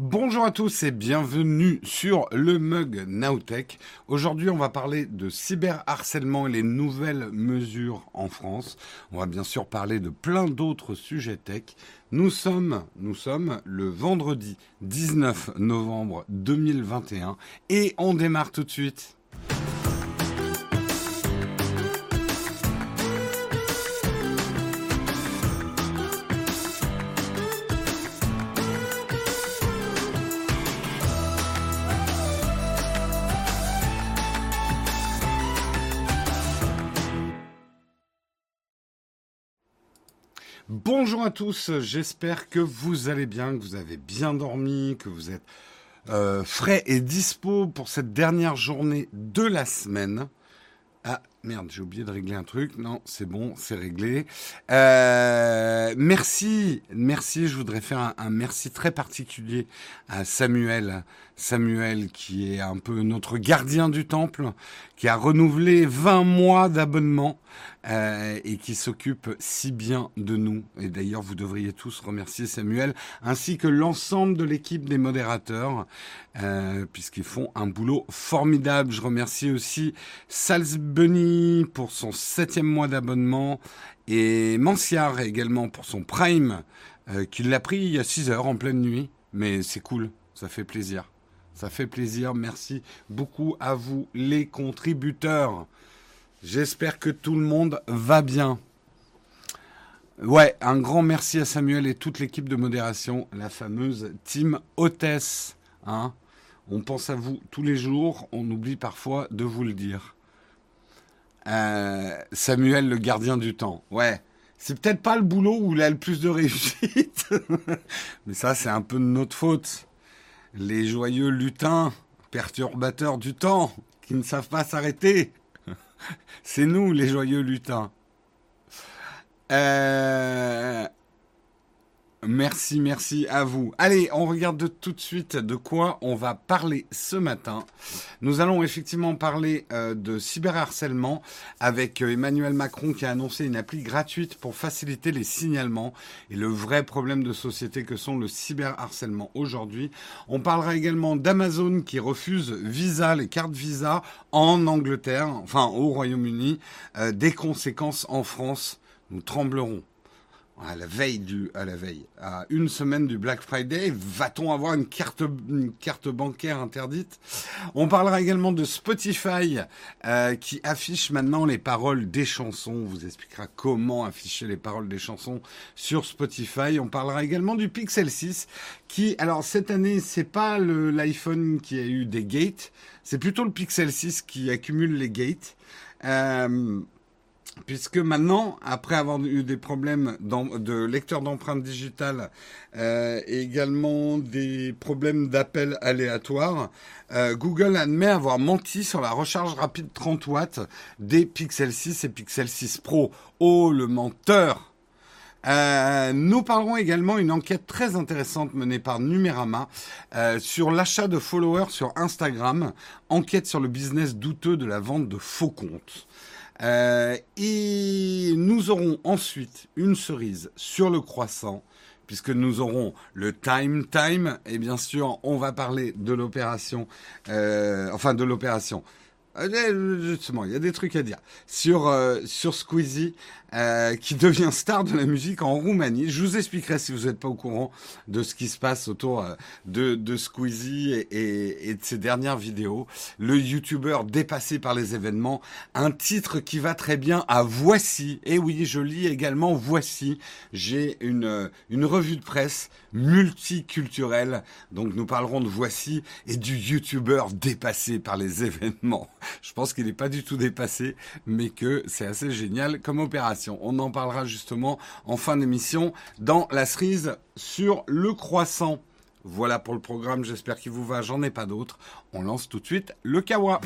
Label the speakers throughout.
Speaker 1: Bonjour à tous et bienvenue sur le mug Nowtech. Aujourd'hui, on va parler de cyberharcèlement et les nouvelles mesures en France. On va bien sûr parler de plein d'autres sujets tech. Nous sommes, nous sommes le vendredi 19 novembre 2021 et on démarre tout de suite. Bonjour à tous, j'espère que vous allez bien, que vous avez bien dormi, que vous êtes euh, frais et dispo pour cette dernière journée de la semaine. Ah merde, j'ai oublié de régler un truc. Non, c'est bon, c'est réglé. Euh, merci, merci. Je voudrais faire un, un, merci très particulier à Samuel, Samuel qui est un peu notre gardien du temple, qui a renouvelé 20 mois d'abonnement euh, et qui s'occupe si bien de nous. Et d'ailleurs, vous devriez tous remercier Samuel, ainsi que l'ensemble de l'équipe des modérateurs, euh, puisqu'ils font un boulot formidable. Je remercie aussi Salzbunny pour son septième mois d'abonnement et Manciar également pour son Prime, euh, qu'il l'a pris il y a 6 heures en pleine nuit. Mais c'est cool, ça fait plaisir. Ça fait plaisir. Merci beaucoup à vous, les contributeurs. J'espère que tout le monde va bien. Ouais, un grand merci à Samuel et toute l'équipe de modération, la fameuse team hôtesse. Hein on pense à vous tous les jours, on oublie parfois de vous le dire. Euh, Samuel, le gardien du temps. Ouais, c'est peut-être pas le boulot où il a le plus de réussite, mais ça, c'est un peu de notre faute les joyeux lutins, perturbateurs du temps, qui ne savent pas s'arrêter. C'est nous, les joyeux lutins. Euh, Merci, merci à vous. Allez, on regarde tout de suite de quoi on va parler ce matin. Nous allons effectivement parler euh, de cyberharcèlement avec euh, Emmanuel Macron qui a annoncé une appli gratuite pour faciliter les signalements et le vrai problème de société que sont le cyberharcèlement aujourd'hui. On parlera également d'Amazon qui refuse Visa, les cartes Visa en Angleterre, enfin au Royaume-Uni, euh, des conséquences en France. Nous tremblerons à la veille du, à la veille, à une semaine du Black Friday, va-t-on avoir une carte, une carte bancaire interdite? On parlera également de Spotify euh, qui affiche maintenant les paroles des chansons. On vous expliquera comment afficher les paroles des chansons sur Spotify. On parlera également du Pixel 6 qui, alors cette année, c'est pas l'iPhone qui a eu des gates, c'est plutôt le Pixel 6 qui accumule les gates. Euh, puisque maintenant, après avoir eu des problèmes de lecteur d'empreintes digitales euh, et également des problèmes d'appel aléatoires, euh, Google admet avoir menti sur la recharge rapide 30 watts des Pixel 6 et Pixel 6 Pro. Oh, le menteur euh, nous parlerons également une enquête très intéressante menée par Numérama sur l'achat de followers sur Instagram, enquête sur le business douteux de la vente de faux comptes. Euh, et nous aurons ensuite une cerise sur le croissant, puisque nous aurons le time time, et bien sûr, on va parler de l'opération, euh, enfin de l'opération. Euh, justement, il y a des trucs à dire sur euh, sur Squeezie euh, qui devient star de la musique en Roumanie. Je vous expliquerai si vous n'êtes pas au courant de ce qui se passe autour euh, de, de Squeezie et, et, et, de ses dernières vidéos. Le YouTuber dépassé par les événements. Un titre qui va très bien à Voici. Et oui, je lis également Voici. J'ai une, euh, une revue de presse multiculturelle. Donc nous parlerons de Voici et du YouTuber dépassé par les événements. Je pense qu'il n'est pas du tout dépassé, mais que c'est assez génial comme opération. On en parlera justement en fin d'émission dans la cerise sur le croissant. Voilà pour le programme, j'espère qu'il vous va, j'en ai pas d'autres. On lance tout de suite le kawa.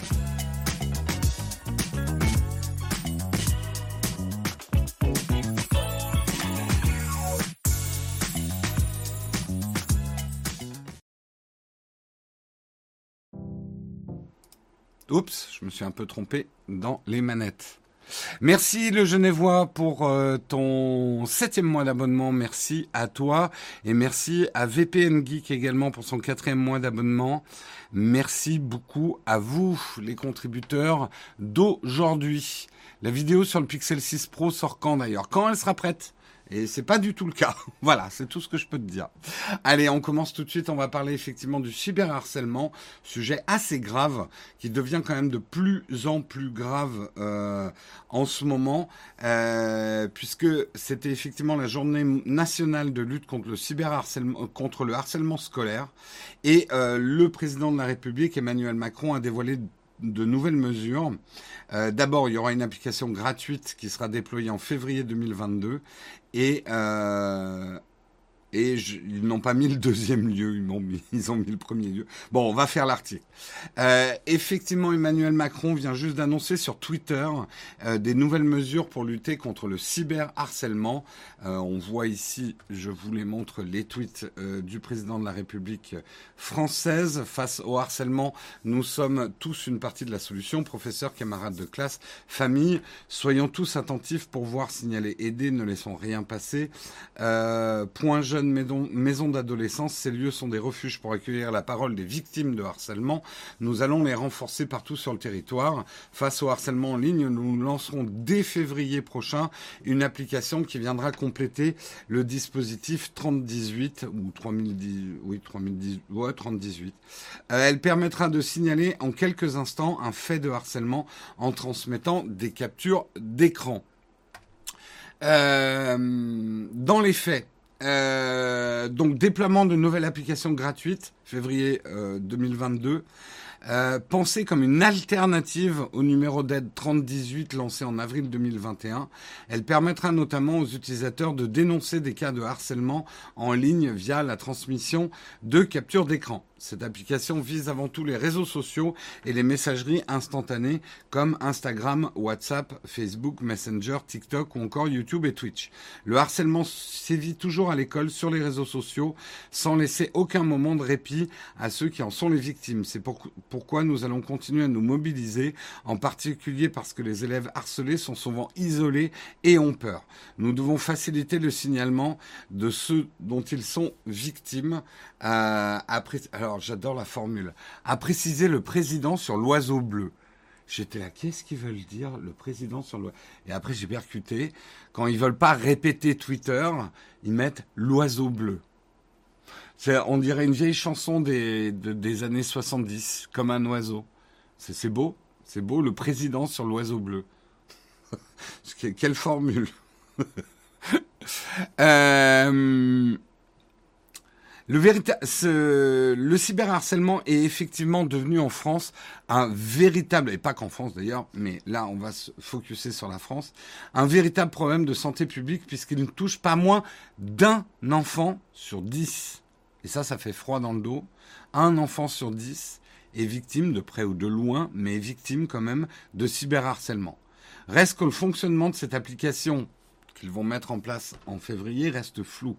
Speaker 1: Oups, je me suis un peu trompé dans les manettes. Merci le Genevois pour euh, ton septième mois d'abonnement. Merci à toi et merci à VPN Geek également pour son quatrième mois d'abonnement. Merci beaucoup à vous, les contributeurs d'aujourd'hui. La vidéo sur le Pixel 6 Pro sort quand d'ailleurs? Quand elle sera prête? Et c'est pas du tout le cas. voilà, c'est tout ce que je peux te dire. Allez, on commence tout de suite. On va parler effectivement du cyberharcèlement, sujet assez grave qui devient quand même de plus en plus grave euh, en ce moment, euh, puisque c'était effectivement la journée nationale de lutte contre le cyberharcèlement, contre le harcèlement scolaire, et euh, le président de la République Emmanuel Macron a dévoilé de nouvelles mesures. Euh, d'abord, il y aura une application gratuite qui sera déployée en février 2022 et euh, et ils n'ont pas mis le deuxième lieu, ils, ont mis, le premier lieu. Bon, on va faire l'article. Euh, effectivement, Emmanuel Macron vient juste d'annoncer sur Twitter euh, des nouvelles mesures pour lutter contre le cyberharcèlement. Euh, on voit ici, je vous les montre, les tweets euh, du président de la République française. Face au harcèlement, nous sommes tous une partie de la solution, professeurs, camarades de classe, famille. Soyons tous attentifs pour voir, signaler, aider, ne laissons rien passer. Point jeune maisons, d'adolescence. Ces lieux sont des refuges pour accueillir la parole des victimes de harcèlement. Nous allons les renforcer partout sur le territoire. Face au harcèlement en ligne, nous lancerons dès février prochain une application qui viendra compléter le dispositif 3018 ou 3010, oui, 3010, ouais, 3018. Euh, elle permettra de signaler en quelques instants un fait de harcèlement en transmettant des captures d'écran. Euh, dans les faits, euh, donc déploiement de nouvelles applications gratuites, février 2022. Euh, pensée comme une alternative au numéro d'aide 3018 lancé en avril 2021. Elle permettra notamment aux utilisateurs de dénoncer des cas de harcèlement en ligne via la transmission de captures d'écran. Cette application vise avant tout les réseaux sociaux et les messageries instantanées comme Instagram, WhatsApp, Facebook, Messenger, TikTok ou encore YouTube et Twitch. Le harcèlement sévit toujours à l'école sur les réseaux sociaux sans laisser aucun moment de répit à ceux qui en sont les victimes. C'est pourquoi nous allons continuer à nous mobiliser, en particulier parce que les élèves harcelés sont souvent isolés et ont peur. Nous devons faciliter le signalement de ceux dont ils sont victimes. Euh, alors j'adore la formule, a précisé le président sur l'oiseau bleu. J'étais là, qu'est-ce qu'ils veulent dire, le président sur l'oiseau Et après, j'ai percuté. Quand ils veulent pas répéter Twitter, ils mettent l'oiseau bleu. on dirait une vieille chanson des, des années 70, comme un oiseau. C'est beau, c'est beau, le président sur l'oiseau bleu. Quelle formule euh, le, le cyberharcèlement est effectivement devenu en France un véritable, et pas qu'en France d'ailleurs, mais là on va se focuser sur la France, un véritable problème de santé publique puisqu'il ne touche pas moins d'un enfant sur dix. Et ça, ça fait froid dans le dos. Un enfant sur dix est victime, de près ou de loin, mais victime quand même de cyberharcèlement. Reste que le fonctionnement de cette application qu'ils vont mettre en place en février reste flou.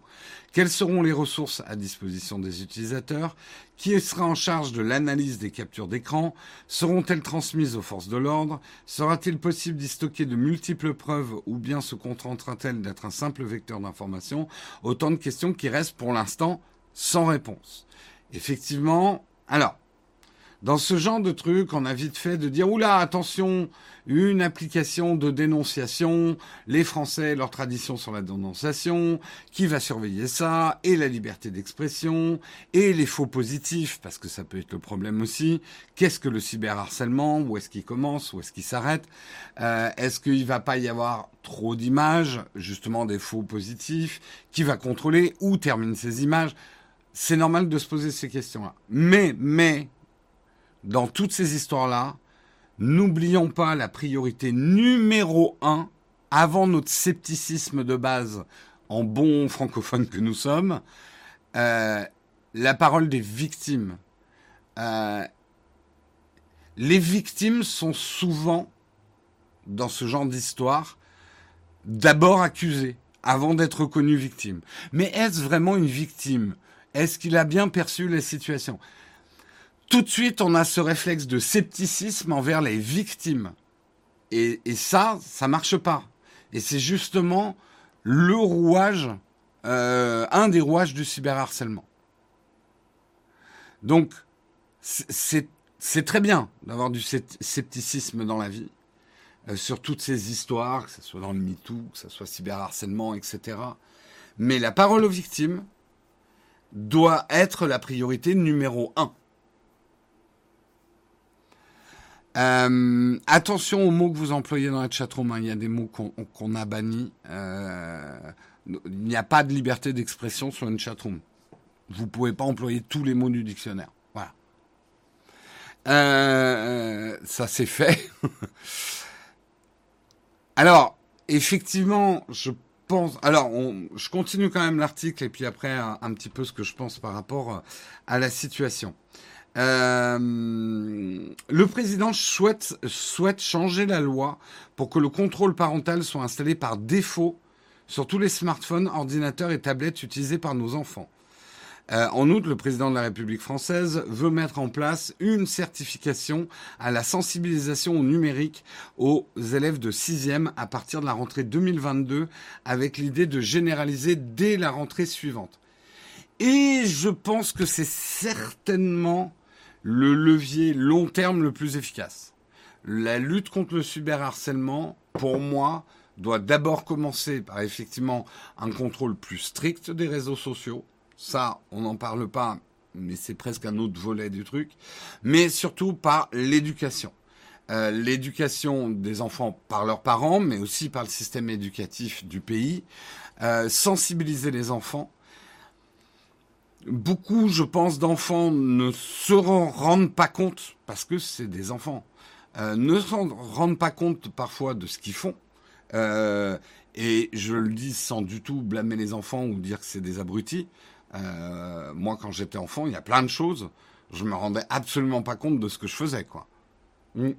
Speaker 1: Quelles seront les ressources à disposition des utilisateurs? Qui sera en charge de l'analyse des captures d'écran? Seront-elles transmises aux forces de l'ordre? Sera-t-il possible d'y stocker de multiples preuves ou bien se contentera-t-elle d'être un simple vecteur d'information? Autant de questions qui restent pour l'instant sans réponse. Effectivement, alors, dans ce genre de truc, on a vite fait de dire oula, attention, une application de dénonciation, les Français, leur tradition sur la dénonciation, qui va surveiller ça, et la liberté d'expression, et les faux positifs, parce que ça peut être le problème aussi. Qu'est-ce que le cyberharcèlement? Où est-ce qu'il commence? Où est-ce qu'il s'arrête? Euh, Est-ce qu'il va pas y avoir trop d'images, justement des faux positifs Qui va contrôler Où terminent ces images? C'est normal de se poser ces questions-là. Mais, mais, dans toutes ces histoires-là, n'oublions pas la priorité numéro un, avant notre scepticisme de base, en bon francophone que nous sommes, euh, la parole des victimes. Euh, les victimes sont souvent, dans ce genre d'histoire, d'abord accusées, avant d'être reconnues victimes. Mais est-ce vraiment une victime? Est-ce qu'il a bien perçu la situation? Tout de suite, on a ce réflexe de scepticisme envers les victimes. et, et ça, ça marche pas. Et c'est justement le rouage, euh, un des rouages du cyberharcèlement. Donc, c'est très bien d'avoir du scepticisme dans la vie, euh, sur toutes ces histoires, que ce soit dans le MeToo, que ce soit cyberharcèlement, etc. Mais la parole aux victimes doit être la priorité numéro un. Euh, attention aux mots que vous employez dans la chatroom. Hein. Il y a des mots qu'on a bannis. Euh, il n'y a pas de liberté d'expression sur une chatroom. Vous pouvez pas employer tous les mots du dictionnaire. Voilà. Euh, ça c'est fait. alors, effectivement, je pense. Alors, je continue quand même l'article et puis après un, petit peu ce que je pense par rapport à la situation. Euh, le président souhaite, changer la loi pour que le contrôle parental soit installé par défaut sur tous les smartphones, ordinateurs et tablettes utilisés par nos enfants. Euh, en outre, le président de la République française veut mettre en place une certification à la sensibilisation au numérique aux élèves de 6e à partir de la rentrée 2022 avec l'idée de généraliser dès la rentrée suivante. Et je pense que c'est certainement le levier long terme le plus efficace. La lutte contre le cyberharcèlement, pour moi, doit d'abord commencer par effectivement un contrôle plus strict des réseaux sociaux. Ça, on n'en parle pas, mais c'est presque un autre volet du truc. Mais surtout par l'éducation. Euh, l'éducation des enfants par leurs parents, mais aussi par le système éducatif du pays. Euh, sensibiliser les enfants beaucoup, je pense, d'enfants ne se rendent pas compte, parce que c'est des enfants, euh, ne se rendent pas compte parfois de ce qu'ils font. Euh, et je le dis sans du tout blâmer les enfants ou dire que c'est des abrutis. Euh, moi, quand j'étais enfant, il y a plein de choses. Je me rendais absolument pas compte de ce que je faisais, quoi. Mm.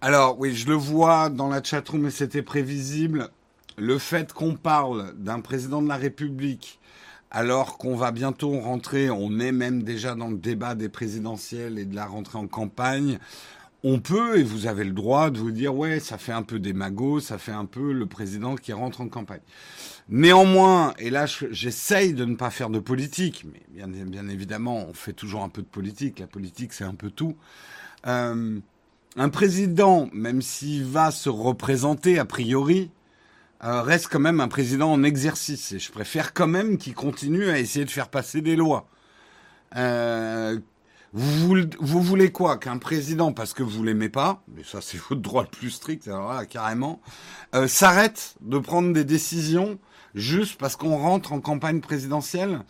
Speaker 1: Alors, oui, je le vois dans la chatroom et c'était prévisible le fait qu'on parle d'un président de la République alors qu'on va bientôt rentrer, on est même déjà dans le débat des présidentielles et de la rentrée en campagne, on peut, et vous avez le droit de vous dire, ouais, ça fait un peu des ça fait un peu le président qui rentre en campagne. Néanmoins, et là j'essaye de ne pas faire de politique, mais bien, bien, évidemment, on fait toujours un peu de politique, la politique c'est un peu tout. Euh, un président, même s'il va se représenter a priori, euh, reste quand même un président en exercice. Et je préfère quand même qu'il continue à essayer de faire passer des lois. Euh, vous, voulez quoi Qu'un président, parce que vous l'aimez pas, mais ça c'est votre droit le plus strict, alors là, carrément, euh, s'arrête de prendre des décisions juste parce qu'on rentre en campagne présidentielle?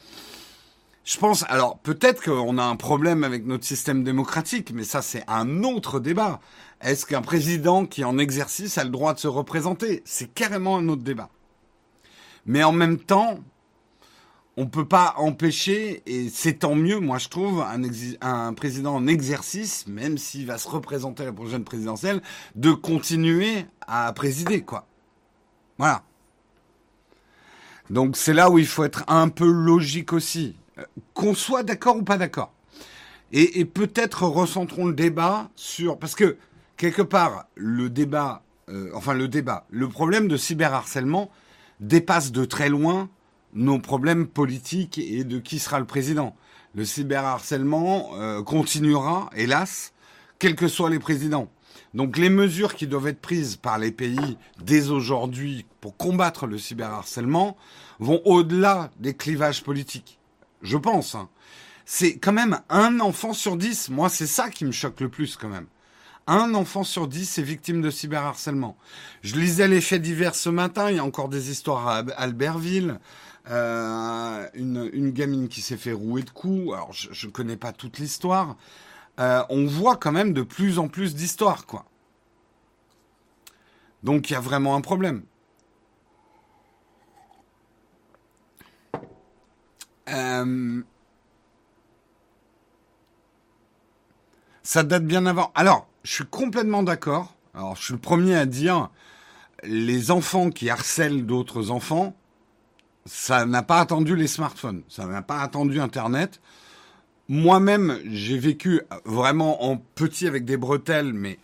Speaker 1: Je pense, alors peut-être qu'on a un problème avec notre système démocratique, mais ça c'est un autre débat. Est-ce qu'un président qui est en exercice a le droit de se représenter? C'est carrément un autre débat. Mais en même temps, on ne peut pas empêcher, et c'est tant mieux, moi je trouve, un, président en exercice, même s'il va se représenter à la prochaine présidentielle, de continuer à présider, quoi. Voilà. Donc c'est là où il faut être un peu logique aussi. Euh, qu'on soit d'accord ou pas d'accord. Et, peut-être recentrons le débat sur... Parce que quelque part, le débat, euh, enfin le débat, le problème de cyberharcèlement dépasse de très loin nos problèmes politiques et de qui sera le président. Le cyberharcèlement euh, continuera, hélas, quels que soient les présidents. Donc les mesures qui doivent être prises par les pays dès aujourd'hui pour combattre le cyberharcèlement vont au-delà des clivages politiques. Je pense. Hein. C'est quand même un enfant sur dix. Moi, c'est ça qui me choque le plus quand même. Un enfant sur dix est victime de cyberharcèlement. Je lisais les faits divers ce matin. Il y a encore des histoires à Albertville. Euh, une, gamine qui s'est fait rouer de coups. Alors, je ne connais pas toute l'histoire. Euh, on voit quand même de plus en plus d'histoires, quoi. Donc, il y a vraiment un problème. Euh, ça date bien avant. Alors, je suis complètement d'accord. Alors, je suis le premier à dire, les enfants qui harcèlent d'autres enfants, ça n'a pas attendu les smartphones, ça n'a pas attendu Internet. moi-même, j'ai vécu vraiment en petit avec des bretelles, mais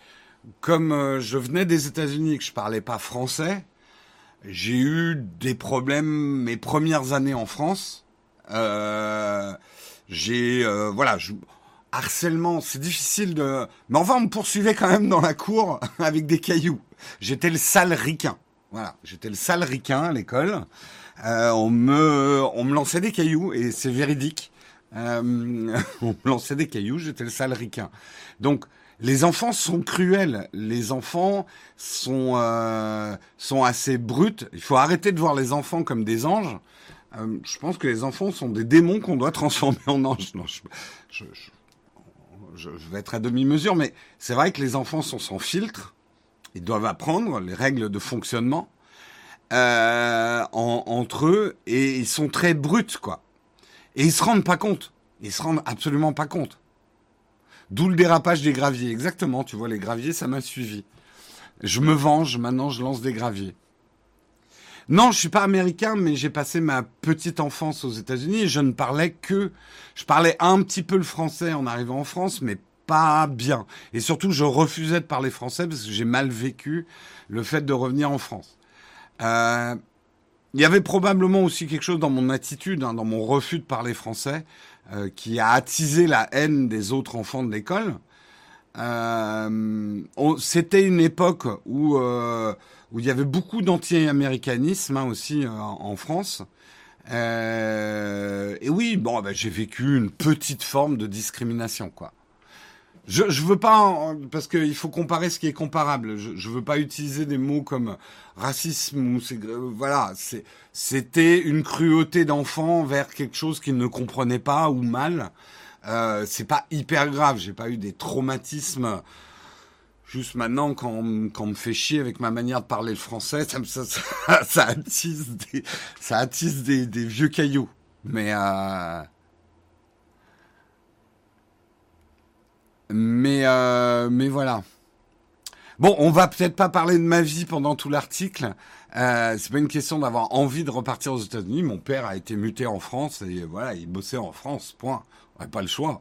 Speaker 1: comme euh, je venais des États-Unis et que je parlais pas français, j'ai eu des problèmes mes premières années en France. Euh, j'ai euh, voilà, harcèlement, c'est difficile de. Mais enfin, on me poursuivait quand même dans la cour avec des cailloux. J'étais le sale ricain. Voilà, j'étais le sale ricain à l'école. Euh, on me on me lançait des cailloux et c'est véridique. Euh, on me lançait des cailloux, j'étais le sale ricain. Donc les enfants sont cruels, les enfants sont euh, sont assez bruts. Il faut arrêter de voir les enfants comme des anges. Euh, je pense que les enfants sont des démons qu'on doit transformer en anges. Non, je, je, je, je vais être à demi-mesure, mais c'est vrai que les enfants sont sans filtre. Ils doivent apprendre les règles de fonctionnement euh, en, entre eux et ils sont très bruts, quoi. Et ils se rendent pas compte. Ils se rendent absolument pas compte. D'où le dérapage des graviers. Exactement, tu vois, les graviers, ça m'a suivi. Je me venge, maintenant je lance des graviers. Non, je suis pas américain, mais j'ai passé ma petite enfance aux États-Unis et je ne parlais que, je parlais un petit peu le français en arrivant en France, mais pas bien. Et surtout, je refusais de parler français parce que j'ai mal vécu le fait de revenir en France. Euh, il y avait probablement aussi quelque chose dans mon attitude, hein, dans mon refus de parler français, euh, qui a attisé la haine des autres enfants de l'école. Euh, C'était une époque où euh, où il y avait beaucoup d'anti-américanisme hein, aussi euh, en France. Euh, et oui, bon, ben, j'ai vécu une petite forme de discrimination, quoi. Je, je veux pas, parce qu'il faut comparer ce qui est comparable. Je, je veux pas utiliser des mots comme racisme ou c'est, voilà, c'était une cruauté d'enfant vers quelque chose qu'il ne comprenait pas ou mal. Euh, c'est pas hyper grave. J'ai pas eu des traumatismes Juste maintenant, quand on, me fait chier avec ma manière de parler le français, ça, ça, attise des, vieux cailloux. Mais, euh, mais, euh, mais voilà. Bon, on va peut-être pas parler de ma vie pendant tout l'article. Euh, c'est pas une question d'avoir envie de repartir aux États-Unis. Mon père a été muté en France et voilà, il bossait en France. Point. On n'a pas le choix.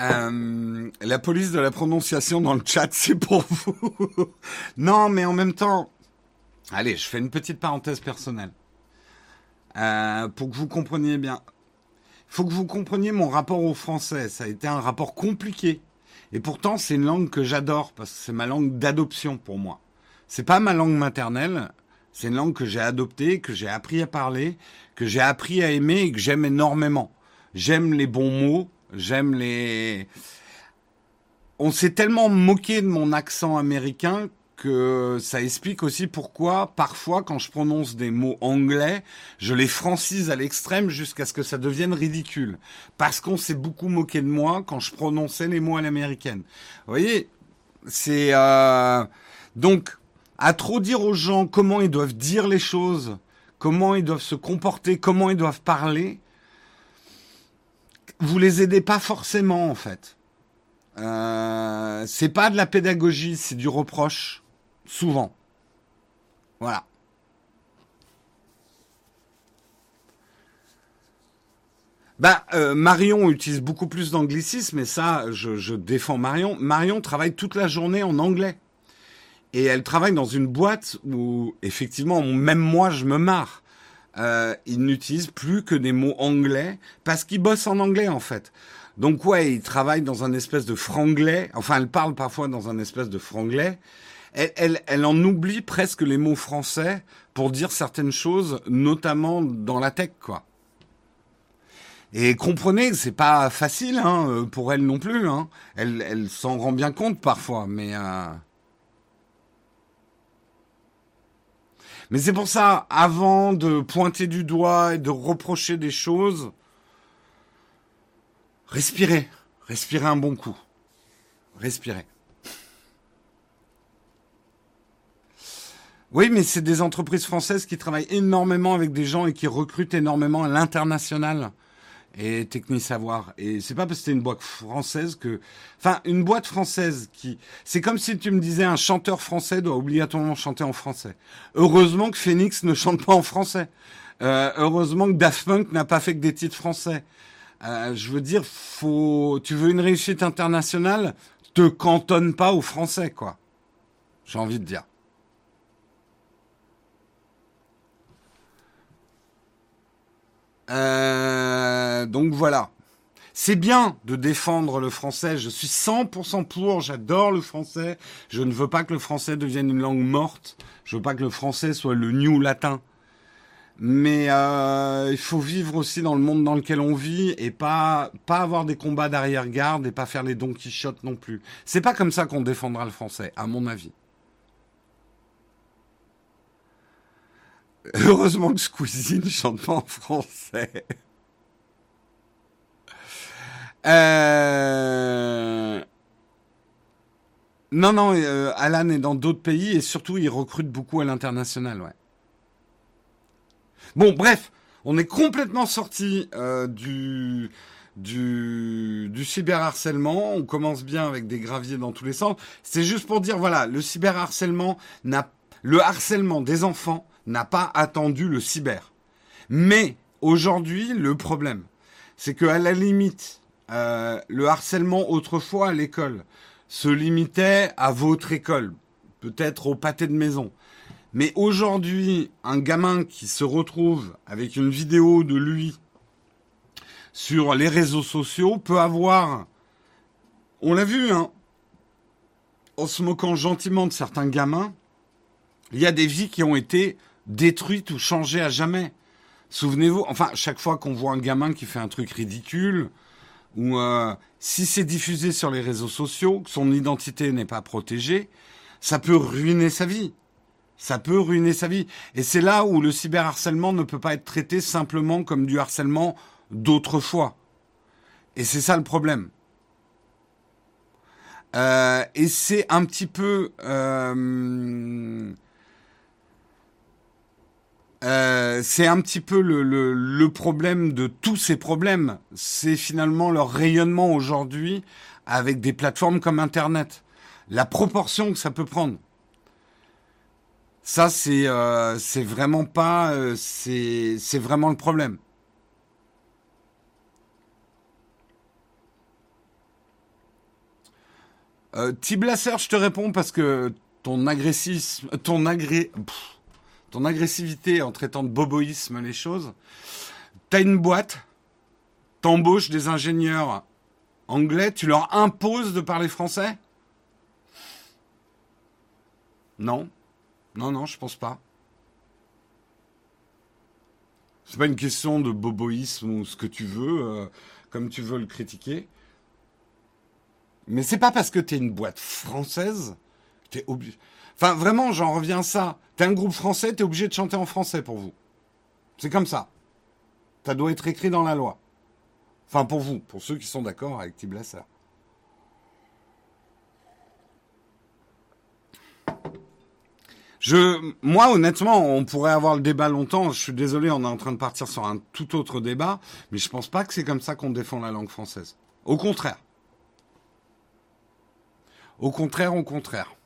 Speaker 1: Euh, la police de la prononciation dans le chat, c'est pour vous. non, mais en même temps, allez, je fais une petite parenthèse personnelle. Euh, pour que vous compreniez bien. Il faut que vous compreniez mon rapport au français. Ça a été un rapport compliqué. Et pourtant, c'est une langue que j'adore parce que c'est ma langue d'adoption pour moi. C'est pas ma langue maternelle. C'est une langue que j'ai adoptée, que j'ai appris à parler, que j'ai appris à aimer et que j'aime énormément. J'aime les bons mots, J'aime les. On s'est tellement moqué de mon accent américain que ça explique aussi pourquoi parfois quand je prononce des mots anglais, je les francise à l'extrême jusqu'à ce que ça devienne ridicule. Parce qu'on s'est beaucoup moqué de moi quand je prononçais les mots à l'américaine. Vous voyez, c'est euh... donc à trop dire aux gens comment ils doivent dire les choses, comment ils doivent se comporter, comment ils doivent parler, vous les aidez pas forcément en fait. Euh, c'est pas de la pédagogie, c'est du reproche, souvent. Voilà. Bah, euh, Marion utilise beaucoup plus d'anglicisme, et ça, je, je défends Marion. Marion travaille toute la journée en anglais. Et elle travaille dans une boîte où, effectivement, même moi, je me marre euh, il n'utilise plus que des mots anglais parce qu'il bosse en anglais en fait. Donc ouais, il travaille dans un espèce de franglais. Enfin, elle parle parfois dans un espèce de franglais. Elle, elle, elle en oublie presque les mots français pour dire certaines choses, notamment dans la tech, quoi. Et comprenez, c'est pas facile hein, euh, pour elle non plus. Hein. Elle, elle s'en rend bien compte parfois, mais euh, Mais c'est pour ça, avant de pointer du doigt et de reprocher des choses, respirez, respirez un bon coup. Respirez. Oui, mais c'est des entreprises françaises qui travaillent énormément avec des gens et qui recrutent énormément à l'international. Et Technisavoir. Et c'est pas parce que c'était une boîte française que, enfin, une boîte française qui, c'est comme si tu me disais un chanteur français doit obligatoirement chanter en français. Heureusement que Phoenix ne chante pas en français. Euh, heureusement que Daft Punk n'a pas fait que des titres français. Euh, je veux dire, faut, tu veux une réussite internationale, te cantonne pas au français, quoi. J'ai envie de dire. Euh, donc voilà. C'est bien de défendre le français. Je suis 100% pour. J'adore le français. Je ne veux pas que le français devienne une langue morte. Je veux pas que le français soit le new latin. Mais euh, il faut vivre aussi dans le monde dans lequel on vit et pas pas avoir des combats d'arrière-garde et pas faire les Don Quichotte non plus. C'est pas comme ça qu'on défendra le français, à mon avis. Heureusement que Squeezie ne chante pas en français. Euh... Non, non, euh, Alan est dans d'autres pays et surtout il recrute beaucoup à l'international, ouais. Bon, bref, on est complètement sorti euh, du, du, cyberharcèlement. On commence bien avec des graviers dans tous les sens. C'est juste pour dire, voilà, le cyberharcèlement n'a, le harcèlement des enfants n'a pas attendu le cyber. Mais aujourd'hui, le problème, c'est que à la limite, euh, le harcèlement autrefois à l'école se limitait à votre école, peut-être au pâté de maison. Mais aujourd'hui, un gamin qui se retrouve avec une vidéo de lui sur les réseaux sociaux peut avoir, on l'a vu, hein, en se moquant gentiment de certains gamins, il y a des vies qui ont été détruites ou changées à jamais. Souvenez-vous, enfin, chaque fois qu'on voit un gamin qui fait un truc ridicule, ou euh, si c'est diffusé sur les réseaux sociaux, que son identité n'est pas protégée, ça peut ruiner sa vie. Ça peut ruiner sa vie. Et c'est là où le cyberharcèlement ne peut pas être traité simplement comme du harcèlement d'autrefois. Et c'est ça le problème. Euh, et c'est un petit peu... Euh, euh, c'est un petit peu le, problème de tous ces problèmes. C'est finalement leur rayonnement aujourd'hui avec des plateformes comme Internet. La proportion que ça peut prendre. Ça, c'est euh, vraiment pas, euh, c'est vraiment le problème. Euh, Tiblasser, je te réponds parce que ton agressisme, ton agressivité en traitant de boboïsme les choses. T'as une boîte, t'embauches des ingénieurs anglais, tu leur imposes de parler français? Non. Non, non, je pense pas. C'est pas une question de boboïsme ou ce que tu veux, euh, comme tu veux le critiquer. Mais c'est pas parce que t'es une boîte française que t'es obligé. Enfin, vraiment, j'en reviens à ça. T'es un groupe français, t'es obligé de chanter en français pour vous. C'est comme ça. Ça doit être écrit dans la loi. Enfin, pour vous, pour ceux qui sont d'accord avec Tiblasser. Je, moi, honnêtement, on pourrait avoir le débat longtemps. Je suis désolé, on est en train de partir sur un tout autre débat, mais je pense pas que c'est comme ça qu'on défend la langue française. Au contraire. Au contraire, au contraire.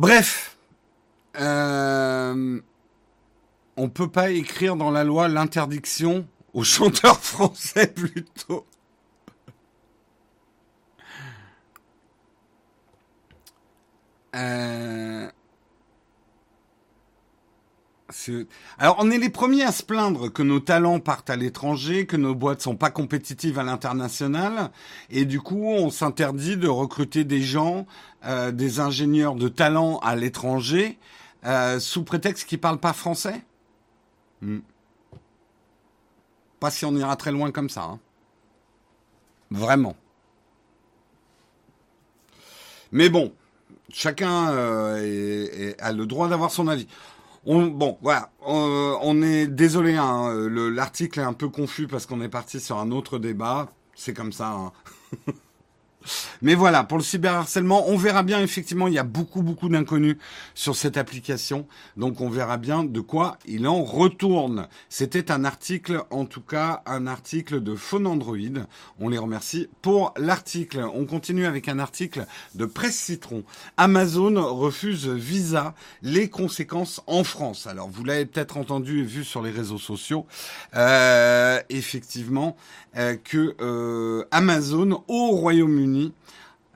Speaker 1: Bref, euh, on peut pas écrire dans la loi l'interdiction aux chanteurs français plutôt. Euh... Alors, on est les premiers à se plaindre que nos talents partent à l'étranger, que nos boîtes sont pas compétitives à l'international, et du coup, on s'interdit de recruter des gens, euh, des ingénieurs de talent à l'étranger, euh, sous prétexte qu'ils parlent pas français. Hmm. Pas si on ira très loin comme ça. Hein. Vraiment. Mais bon, chacun euh, a le droit d'avoir son avis. On, bon, voilà, on, est désolé, hein, l'article est un peu confus parce qu'on est parti sur un autre débat. C'est comme ça. Hein. Mais voilà, pour le cyberharcèlement, on verra bien effectivement, il y a beaucoup beaucoup d'inconnus sur cette application, donc on verra bien de quoi il en retourne. C'était un article, en tout cas un article de Phone Android. On les remercie pour l'article. On continue avec un article de Presse Citron. Amazon refuse Visa, les conséquences en France. Alors vous l'avez peut-être entendu et vu sur les réseaux sociaux, euh, effectivement, euh, que euh, Amazon au Royaume-Uni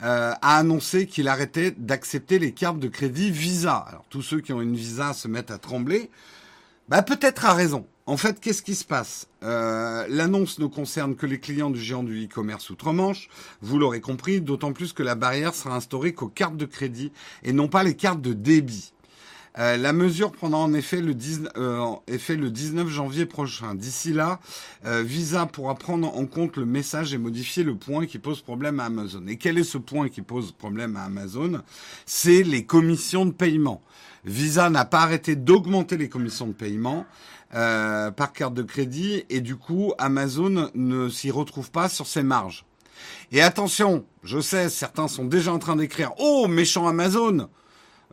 Speaker 1: euh, a annoncé qu'il arrêtait d'accepter les cartes de crédit Visa. Alors tous ceux qui ont une Visa se mettent à trembler. Bah peut-être à raison. En fait, qu'est-ce qui se passe? Euh, L'annonce ne concerne que les clients du géant du e-commerce outre-Manche, vous l'aurez compris, d'autant plus que la barrière sera instaurée qu'aux cartes de crédit et non pas les cartes de débit. Euh, la mesure prendra en effet le, 19, euh, effet le 19 janvier prochain. D'ici là, euh, Visa pourra prendre en compte le message et modifier le point qui pose problème à Amazon. Et quel est ce point qui pose problème à Amazon? C'est les commissions de paiement. Visa n'a pas arrêté d'augmenter les commissions de paiement. Euh, par carte de crédit et du coup Amazon ne s'y retrouve pas sur ses marges. Et attention, je sais, certains sont déjà en train d'écrire « Oh, méchant Amazon !»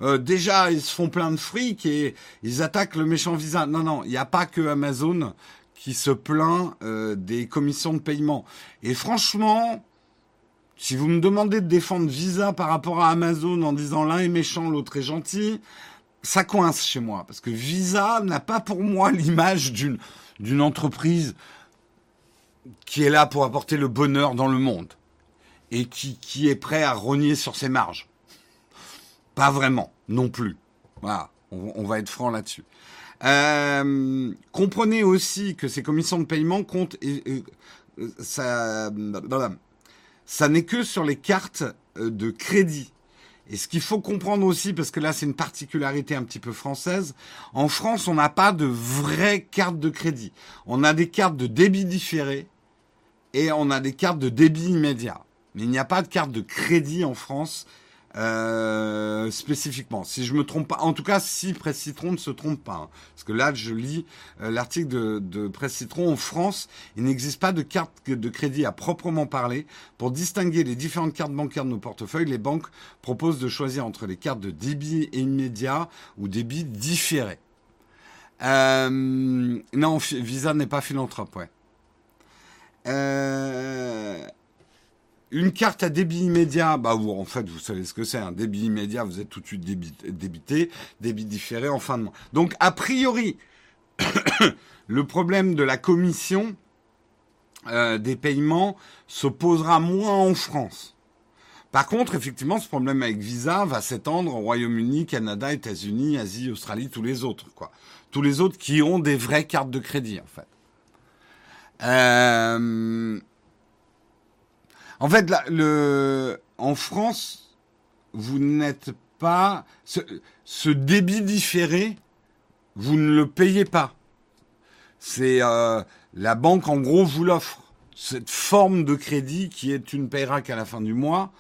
Speaker 1: Euh, déjà, ils se font plein de fric et ils attaquent le méchant Visa. Non, non, il n'y a pas que Amazon qui se plaint euh, des commissions de paiement. Et franchement, si vous me demandez de défendre Visa par rapport à Amazon en disant l'un est méchant, l'autre est gentil, ça coince chez moi. Parce que Visa n'a pas pour moi l'image d'une, d'une entreprise qui est là pour apporter le bonheur dans le monde et qui, qui est prêt à rogner sur ses marges. Pas vraiment, non plus. Voilà, on, va être franc là-dessus. Euh, comprenez aussi que ces commissions de paiement comptent. Et, ça, ça n'est que sur les cartes de crédit. Et ce qu'il faut comprendre aussi, parce que là c'est une particularité un petit peu française, en France on n'a pas de vraies cartes de crédit. On a des cartes de débit différé et on a des cartes de débit immédiat. Mais il n'y a pas de carte de crédit en France euh, spécifiquement. Si je me trompe pas, en tout cas, si Presse Citron ne se trompe pas, hein. parce que là, je lis euh, l'article de, de Presse Citron en France, il n'existe pas de carte de crédit à proprement parler. Pour distinguer les différentes cartes bancaires de nos portefeuilles, les banques proposent de choisir entre les cartes de débit immédiat ou débit différé. Euh, non, Visa n'est pas philanthrope, ouais. Euh, une carte à débit immédiat, bah vous, en fait, vous savez ce que c'est. Un débit immédiat, vous êtes tout de suite débité, débit différé en fin de mois. Donc, a priori, le problème de la commission euh, des paiements se posera moins en France. Par contre, effectivement, ce problème avec Visa va s'étendre au Royaume-Uni, Canada, États-Unis, Asie, Australie, tous les autres, quoi. Tous les autres qui ont des vraies cartes de crédit, en fait. Euh, en fait, le, en France, vous n'êtes pas ce, débit différé, vous ne le payez pas. C'est euh, la banque en gros vous l'offre. Cette forme de crédit qui est une paiera qu'à la fin du mois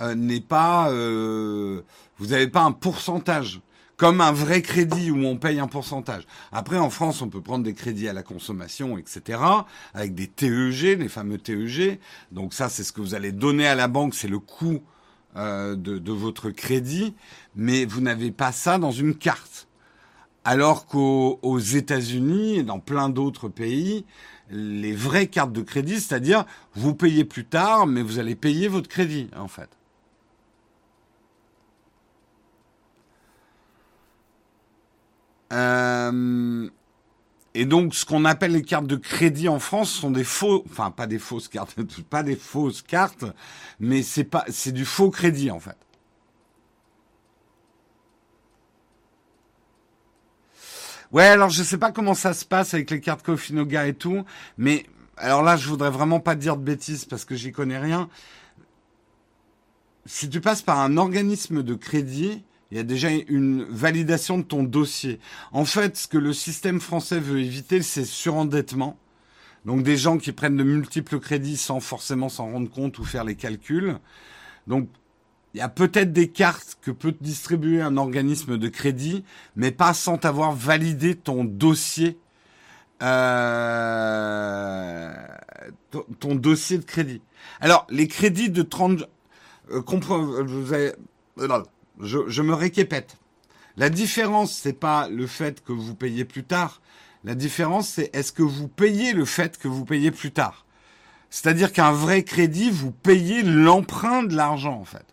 Speaker 1: euh, n'est pas. Euh, vous n'avez pas un pourcentage comme un vrai crédit où on paye un pourcentage. Après, en France, on peut prendre des crédits à la consommation, etc., avec des TEG, les fameux TEG. Donc ça, c'est ce que vous allez donner à la banque, c'est le coût euh, de, de, votre crédit, mais vous n'avez pas ça dans une carte. Alors qu'aux États-Unis et dans plein d'autres pays, les vraies cartes de crédit, c'est-à-dire vous payez plus tard, mais vous allez payer votre crédit, en fait. Euh, et donc, ce qu'on appelle les cartes de crédit en France sont des faux, enfin pas des fausses cartes, pas des fausses cartes, mais c'est pas, c'est du faux crédit en fait. Ouais, alors je sais pas comment ça se passe avec les cartes Kofinoga et tout, mais alors là, je voudrais vraiment pas dire de bêtises parce que j'y connais rien. Si tu passes par un organisme de crédit, il y a déjà une validation de ton dossier. En fait, ce que le système français veut éviter, c'est surendettement. Donc des gens qui prennent de multiples crédits sans forcément s'en rendre compte ou faire les calculs. Donc il y a peut-être des cartes que peut distribuer un organisme de crédit, mais pas sans avoir validé ton dossier, euh, ton, dossier de crédit. Alors, les crédits de 30... Euh, vous avez, je, me répète. La différence, c'est pas le fait que vous payez plus tard. La différence, c'est est-ce que vous payez le fait que vous payez plus tard. C'est-à-dire qu'un vrai crédit, vous payez l'emprunt de l'argent, en fait.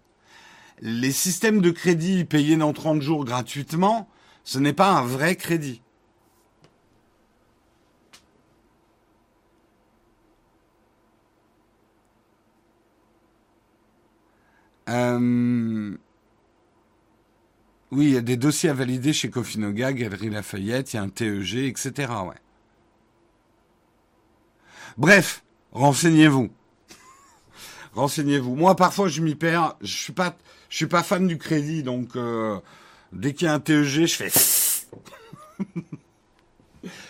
Speaker 1: Les systèmes de crédit payés dans 30 jours gratuitement, ce n'est pas un vrai crédit. Euh, oui, il y a des dossiers à valider chez Cofinoga, Galerie Lafayette, il y a un TEG, etc. Ouais. Bref, renseignez-vous. renseignez-vous. Moi, parfois, je m'y perds. Je suis pas, suis pas fan du crédit, donc euh, dès qu'il y a un TEG, je fais.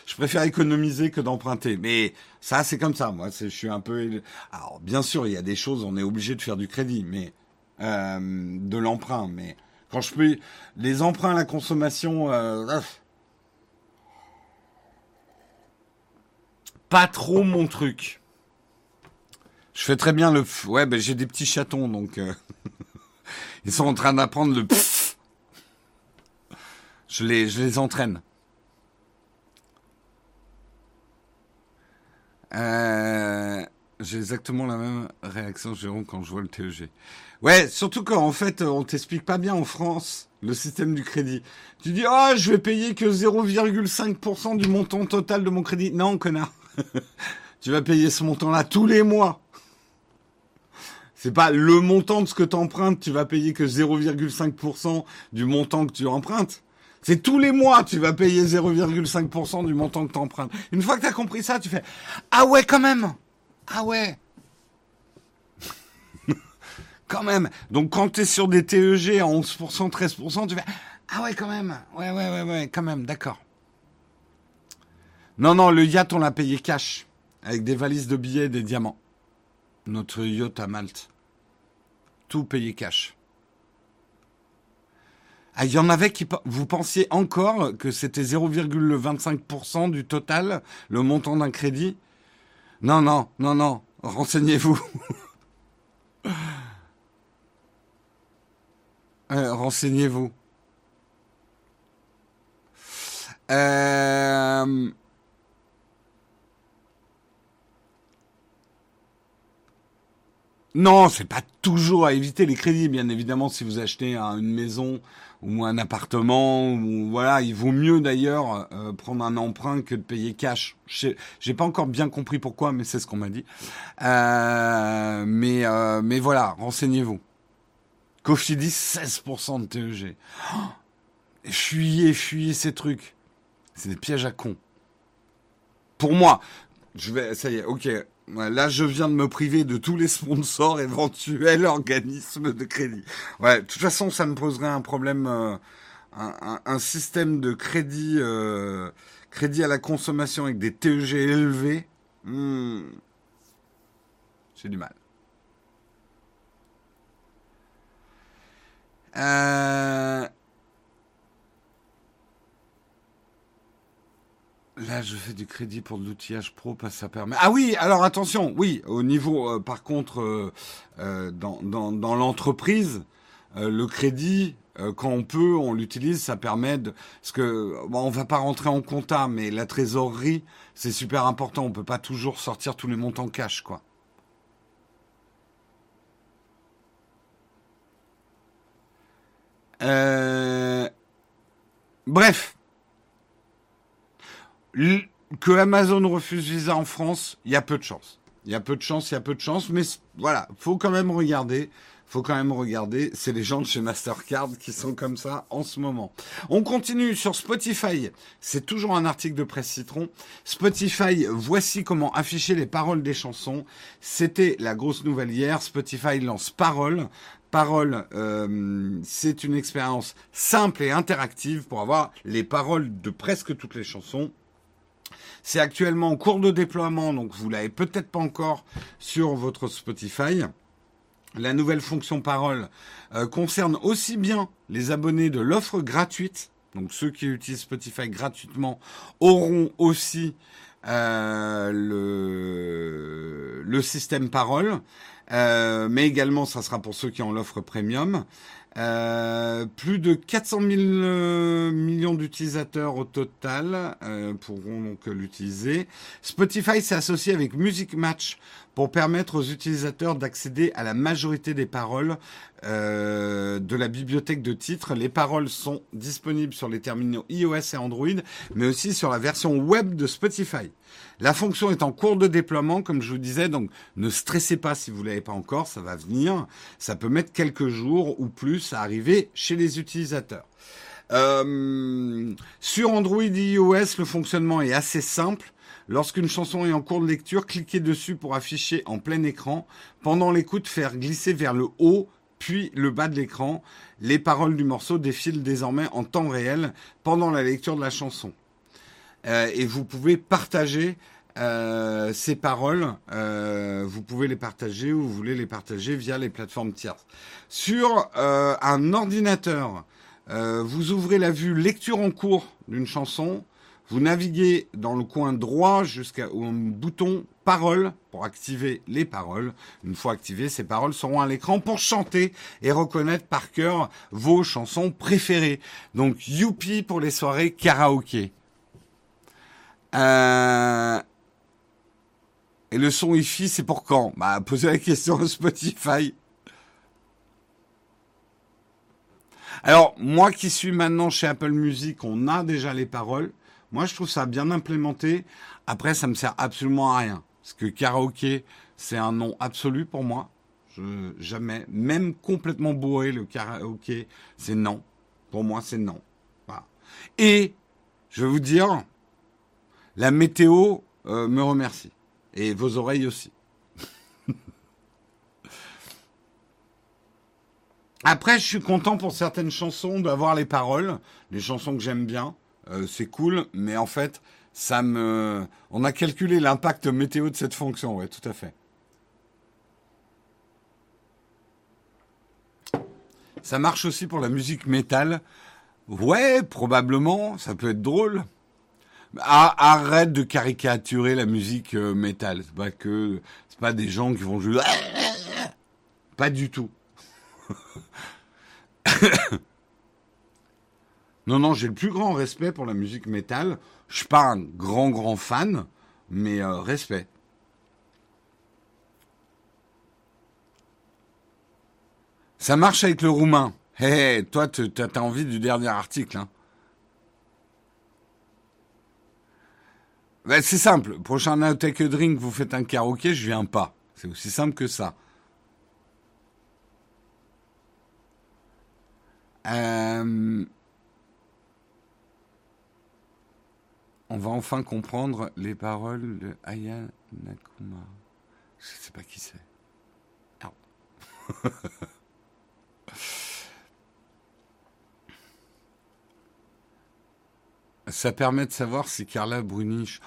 Speaker 1: je préfère économiser que d'emprunter. Mais ça, c'est comme ça. Moi, je suis un peu. Alors, bien sûr, il y a des choses, on est obligé de faire du crédit, mais euh, de l'emprunt. Mais quand je peux, les emprunts à la consommation, euh, pas trop mon truc. Je fais très bien le. Ouais, ben j'ai des petits chatons, donc euh, ils sont en train d'apprendre le. Je les, je les entraîne. Euh, j'ai exactement la même réaction, Jérôme, quand je vois le TEG. Ouais, surtout quand en fait on t'explique pas bien en France le système du crédit. Tu dis ah je vais payer que 0,5% du montant total de mon crédit. Non connard, tu vas payer ce montant-là tous les mois. C'est pas le montant de ce que tu empruntes, tu vas payer que 0,5% du montant que tu empruntes. C'est tous les mois, tu vas payer 0,5% du montant que tu empruntes. Une fois que tu as compris ça, tu fais Ah ouais, quand même Ah ouais quand même. Donc quand tu es sur des TEG à 11%, 13%, tu fais Ah ouais, quand même. Ouais, ouais, ouais, ouais, quand même, d'accord. Non, non, le yacht, on l'a payé cash. Avec des valises de billets et des diamants. Notre yacht à Malte. Tout payé cash. Ah, il y en avait qui... Vous pensiez encore que c'était 0,25% du total, le montant d'un crédit? Non, non, non, non. Renseignez-vous. Euh, renseignez-vous. Euh... Non, c'est pas toujours à éviter les crédits, bien évidemment, si vous achetez une maison ou un appartement, ou voilà, il vaut mieux d'ailleurs euh, prendre un emprunt que de payer cash. J'ai pas encore bien compris pourquoi, mais c'est ce qu'on m'a dit. Euh, mais euh, mais voilà, renseignez-vous. Cofidis, 16% de TEG. Oh fuyez, fuyez ces trucs. C'est des pièges à con. Pour moi, je vais, ça y est, ok. Là, je viens de me priver de tous les sponsors éventuels organismes de crédit. Ouais, de toute façon, ça me poserait un problème, euh, un, système de crédit, euh, crédit à la consommation avec des TEG élevés. Hmm. J'ai du mal. Euh, là, je fais du crédit pour de l'outillage pro parce que ça permet. Ah oui, alors attention, oui, au niveau, euh, par contre, euh, dans, dans, dans l'entreprise, le crédit, quand on peut, on l'utilise, ça permet de. Parce que, bon, on va pas rentrer en compta, mais la trésorerie, c'est super important. On peut pas toujours sortir tous les montants cash, quoi. Euh, bref. Que Amazon refuse Visa en France, il y a peu de chance. Il y a peu de chance, il y a peu de chance, mais voilà, faut quand même regarder. Faut quand même regarder. C'est les gens de chez Mastercard qui sont comme ça en ce moment. On continue sur Spotify. C'est toujours un article de Presse Citron. Spotify, voici comment afficher les paroles des chansons. C'était la grosse nouvelle hier. Spotify lance Parole, Parole, euh, c'est une expérience simple et interactive pour avoir les paroles de presque toutes les chansons. C'est actuellement en cours de déploiement, donc vous l'avez peut-être pas encore sur votre Spotify. La nouvelle fonction parole euh, concerne aussi bien les abonnés de l'offre gratuite, donc ceux qui utilisent Spotify gratuitement auront aussi euh, le, système parole, euh, mais également ça sera pour ceux qui ont l'offre premium. Euh, plus de 400 000 euh, millions d'utilisateurs au total euh, pourront donc l'utiliser. Spotify s'est associé avec Music Match pour permettre aux utilisateurs d'accéder à la majorité des paroles euh, de la bibliothèque de titres. Les paroles sont disponibles sur les terminaux iOS et Android, mais aussi sur la version web de Spotify. La fonction est en cours de déploiement, comme je vous disais, donc ne stressez pas si vous l'avez pas encore, ça va venir. Ça peut mettre quelques jours ou plus à arriver chez les utilisateurs. Euh, sur Android et iOS, le fonctionnement est assez simple. Lorsqu'une chanson est en cours de lecture, cliquez dessus pour afficher en plein écran. Pendant l'écoute, faire glisser vers le haut puis le bas de l'écran. Les paroles du morceau défilent désormais en temps réel pendant la lecture de la chanson. Euh, et vous pouvez partager euh, ces paroles, euh, vous pouvez les partager ou vous voulez les partager via les plateformes tierces. Sur un ordinateur, vous ouvrez la vue lecture en cours d'une chanson, vous naviguez dans le coin droit jusqu'au bouton paroles pour activer les paroles. Une fois activées, ces paroles seront à l'écran pour chanter et reconnaître par cœur vos chansons préférées. Donc, youpi pour les soirées karaoké. Euh... Et le son Wi-Fi, c'est pour quand? Bah, posez la question à Spotify. Alors, moi qui suis maintenant chez Apple Music, on a déjà les paroles. Moi, je trouve ça bien implémenté. Après, ça me sert absolument à rien. Parce que karaoké, c'est un nom absolu pour moi. Je, jamais, même complètement bourré, le karaoké, c'est non. Pour moi, c'est non. Et, je vais vous dire, la météo euh, me remercie. Et vos oreilles aussi. Après, je suis content pour certaines chansons d'avoir les paroles, les chansons que j'aime bien. Euh, c'est cool, mais en fait, ça me. On a calculé l'impact météo de cette fonction, ouais, tout à fait. Ça marche aussi pour la musique métal. Ouais, probablement, ça peut être drôle. Ah, arrête de caricaturer la musique euh, métal. C'est pas c'est pas des gens qui vont jouer. Pas du tout. non, non, j'ai le plus grand respect pour la musique métal. Je suis pas un grand, grand fan, mais euh, respect. Ça marche avec le roumain. Hé, hey, toi, t'as envie du dernier article. Hein. Ben, c'est simple. Prochain Now Take a Drink, vous faites un karaoké, je viens pas. C'est aussi simple que ça. Euh... On va enfin comprendre les paroles de Aya Nakuma. Je sais pas qui c'est. Non. Ça permet de savoir si Carla Bruniche.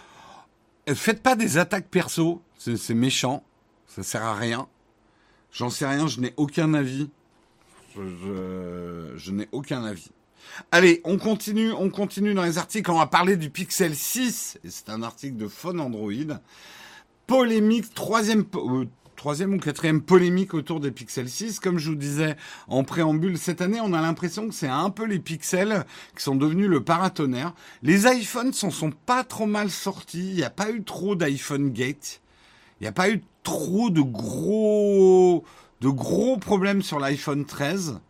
Speaker 1: Faites pas des attaques perso, c'est méchant, ça sert à rien. J'en sais rien, je n'ai aucun avis. Je, je, je n'ai aucun avis. Allez, on continue, on continue dans les articles. On va parler du Pixel 6. C'est un article de Phone Android. Polémique, troisième, euh, troisième ou quatrième polémique autour des Pixel 6. Comme je vous disais en préambule, cette année, on a l'impression que c'est un peu les pixels qui sont devenus le paratonnerre. Les iPhones s'en sont pas trop mal sortis. Il n'y a pas eu trop d'iPhone Gate. Il n'y a pas eu trop de gros, de gros problèmes sur l'iPhone 13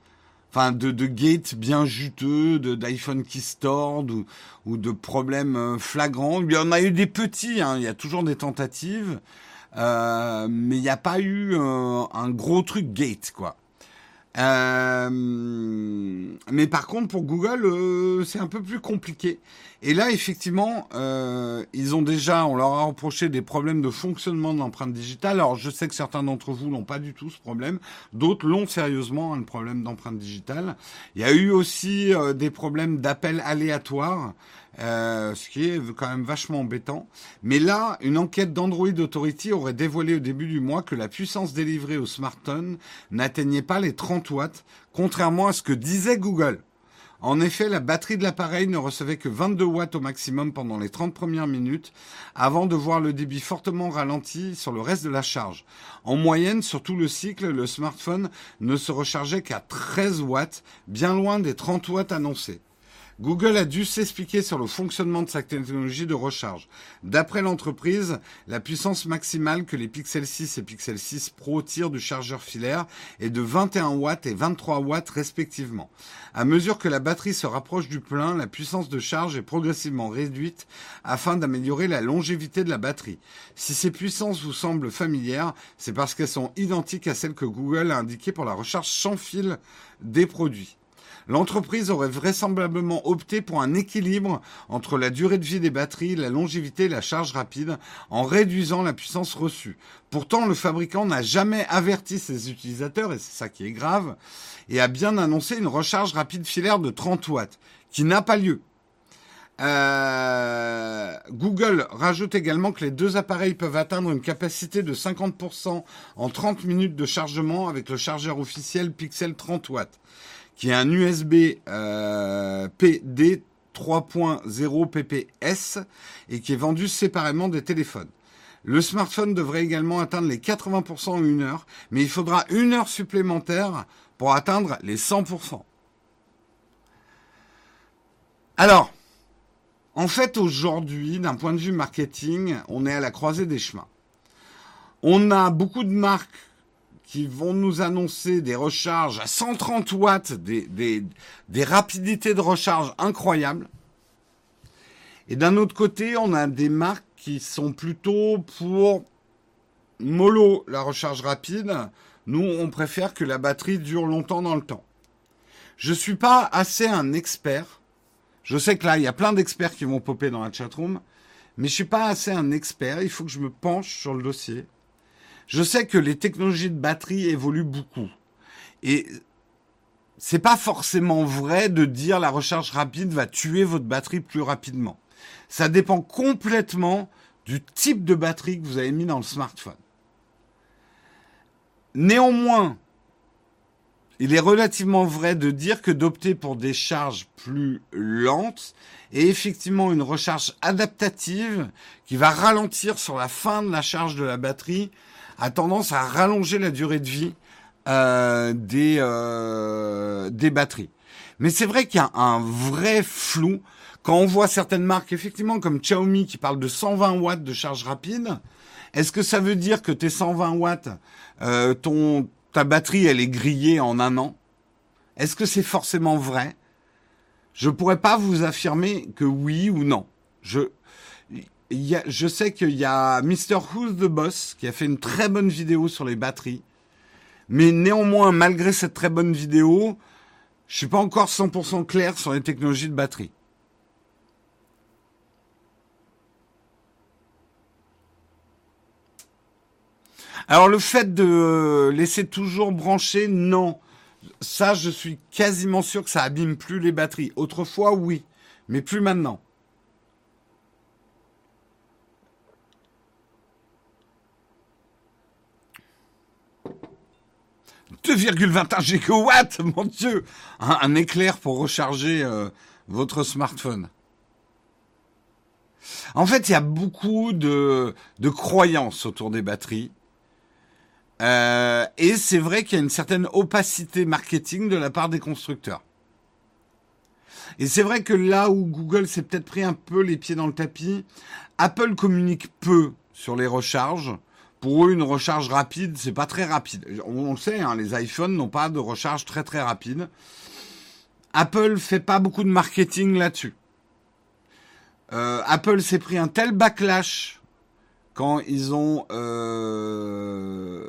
Speaker 1: enfin de, de gates bien juteux, de d'iPhone qui se ou, ou de problèmes euh, flagrants. Il y en a eu des petits, hein, il y a toujours des tentatives, euh, mais il n'y a pas eu un, un gros truc gate quoi. Euh, mais par contre, pour Google, euh, c'est un peu plus compliqué. Et là, effectivement, euh, ils ont déjà, on leur a reproché des problèmes de fonctionnement de l'empreinte digitale. Alors, je sais que certains d'entre vous n'ont pas du tout ce problème. D'autres l'ont sérieusement, hein, le problème d'empreinte digitale. Il y a eu aussi euh, des problèmes d'appel aléatoire. Euh, ce qui est quand même vachement embêtant. Mais là, une enquête d'Android Authority aurait dévoilé au début du mois que la puissance délivrée au smartphone n'atteignait pas les 30 watts, contrairement à ce que disait Google. En effet, la batterie de l'appareil ne recevait que 22 watts au maximum pendant les 30 premières minutes, avant de voir le débit fortement ralenti sur le reste de la charge. En moyenne, sur tout le cycle, le smartphone ne se rechargeait qu'à 13 watts, bien loin des 30 watts annoncés. Google a dû s'expliquer sur le fonctionnement de sa technologie de recharge. D'après l'entreprise, la puissance maximale que les Pixel 6 et Pixel 6 Pro tirent du chargeur filaire est de 21 watts et 23 watts respectivement. À mesure que la batterie se rapproche du plein, la puissance de charge est progressivement réduite afin d'améliorer la longévité de la batterie. Si ces puissances vous semblent familières, c'est parce qu'elles sont identiques à celles que Google a indiquées pour la recharge sans fil des produits. L'entreprise aurait vraisemblablement opté pour un équilibre entre la durée de vie des batteries, la longévité et la charge rapide en réduisant la puissance reçue. Pourtant, le fabricant n'a jamais averti ses utilisateurs, et c'est ça qui est grave, et a bien annoncé une recharge rapide filaire de 30 watts, qui n'a pas lieu. Euh, Google rajoute également que les deux appareils peuvent atteindre une capacité de 50% en 30 minutes de chargement avec le chargeur officiel Pixel 30 watts qui est un USB PD 3.0 PPS et qui est vendu séparément des téléphones. Le smartphone devrait également atteindre les 80% en une heure, mais il faudra une heure supplémentaire pour atteindre les 100%. Alors, en fait, aujourd'hui, d'un point de vue marketing, on est à la croisée des chemins. On a beaucoup de marques qui vont nous annoncer des recharges à 130 watts, des, des, rapidités de recharge incroyables. Et d'un autre côté, on a des marques qui sont plutôt pour mollo la recharge rapide. Nous, on préfère que la batterie dure longtemps dans le temps. Je suis pas assez un expert. Je sais que là, il y a plein d'experts qui vont popper dans la chatroom, mais je suis pas assez un expert. Il faut que je me penche sur le dossier. Je sais que les technologies de batterie évoluent beaucoup. Et c'est pas forcément vrai de dire la recharge rapide va tuer votre batterie plus rapidement. Ça dépend complètement du type de batterie que vous avez mis dans le smartphone. Néanmoins, il est relativement vrai de dire que d'opter pour des charges plus lentes et effectivement une recharge adaptative qui va ralentir sur la fin de la charge de la batterie a tendance à rallonger la durée de vie euh, des, euh, des batteries. Mais c'est vrai qu'il y a un vrai flou quand on voit certaines marques, effectivement, comme Xiaomi qui parle de 120 watts de charge rapide. Est-ce que ça veut dire que tes 120 watts, euh, ton ta batterie elle est grillée en un an? Est-ce que c'est forcément vrai? Je pourrais pas vous affirmer que oui ou non. Je je sais qu'il y a Mr. Who's the Boss qui a fait une très bonne vidéo sur les batteries. Mais néanmoins, malgré cette très bonne vidéo, je suis pas encore 100% clair sur les technologies de batterie. Alors le fait de laisser toujours brancher, non. Ça, je suis quasiment sûr que ça abîme plus les batteries. Autrefois, oui, mais plus maintenant. 2,21 gigawatts, mon Dieu un, éclair pour recharger euh, votre smartphone. En fait, il y a beaucoup de, croyances autour des batteries. Euh, et c'est vrai qu'il y a une certaine opacité marketing de la part des constructeurs. Et c'est vrai que là où Google s'est peut-être pris un peu les pieds dans le tapis, Apple communique peu sur les recharges pour eux, une recharge rapide, c'est pas très rapide. On, le sait, hein, les iPhones n'ont pas de recharge très très rapide. Apple fait pas beaucoup de marketing là-dessus. Euh, Apple s'est pris un tel backlash quand ils ont, euh,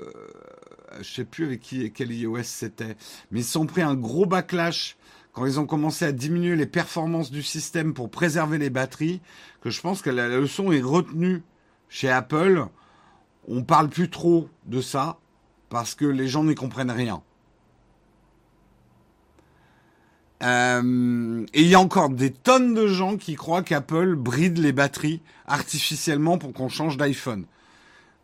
Speaker 1: je sais plus avec qui quel iOS c'était, mais ils se sont pris un gros backlash quand ils ont commencé à diminuer les performances du système pour préserver les batteries, que je pense que la leçon est retenue chez Apple on parle plus trop de ça parce que les gens n'y comprennent rien. Euh, et il y a encore des tonnes de gens qui croient qu'Apple bride les batteries artificiellement pour qu'on change d'iPhone.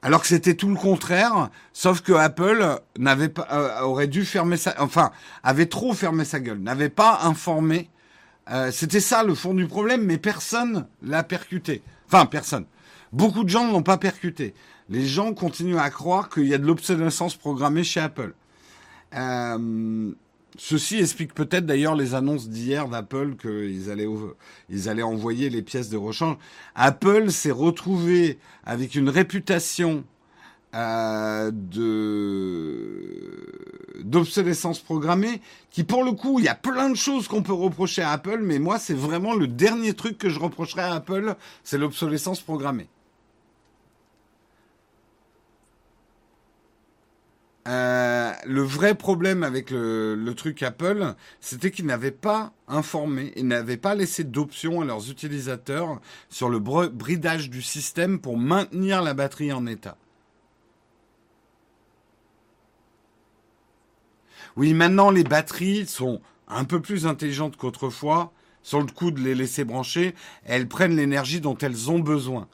Speaker 1: Alors que c'était tout le contraire, sauf que Apple n'avait pas, euh, aurait dû fermer enfin, avait trop fermé sa gueule, n'avait pas informé Euh, C'était ça le fond du problème, mais personne l'a percuté. Enfin, personne. Beaucoup de gens ne l'ont pas percuté. Les gens continuent à croire qu'il y a de l'obsolescence programmée chez Apple. Euh, ceci explique peut-être d'ailleurs les annonces d'hier d'Apple qu'ils allaient, envoyer les pièces de rechange. Apple s'est retrouvé avec une réputation euh, d'obsolescence programmée qui pour le coup il y a plein de choses qu'on peut reprocher à Apple mais moi c'est vraiment le dernier truc que je reprocherais à Apple c'est l'obsolescence programmée Euh, le vrai problème avec le, le truc Apple, c'était qu'ils n'avaient pas informé, ils n'avaient pas laissé d'options à leurs utilisateurs sur le bridage du système pour maintenir la batterie en état. Oui, maintenant les batteries sont un peu plus intelligentes qu'autrefois. Sur le coup de les laisser brancher, elles prennent l'énergie dont elles ont besoin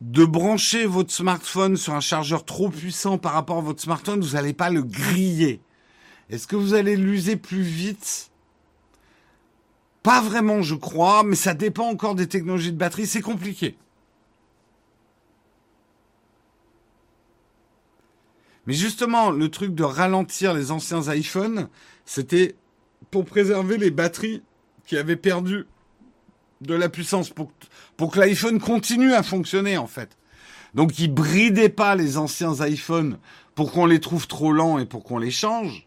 Speaker 1: de brancher votre smartphone sur un chargeur trop puissant par rapport à votre smartphone, vous n'allez pas le griller. Est-ce que vous allez l'user plus vite? Pas vraiment, je crois, mais ça dépend encore des technologies de batterie, c'est compliqué. Mais justement, le truc de ralentir les anciens iPhones, c'était pour préserver les batteries qui avaient perdu de la puissance pour, pour que l'iPhone continue à fonctionner en fait. Donc ils bridaient pas les anciens iPhones pour qu'on les trouve trop lents et pour qu'on les change.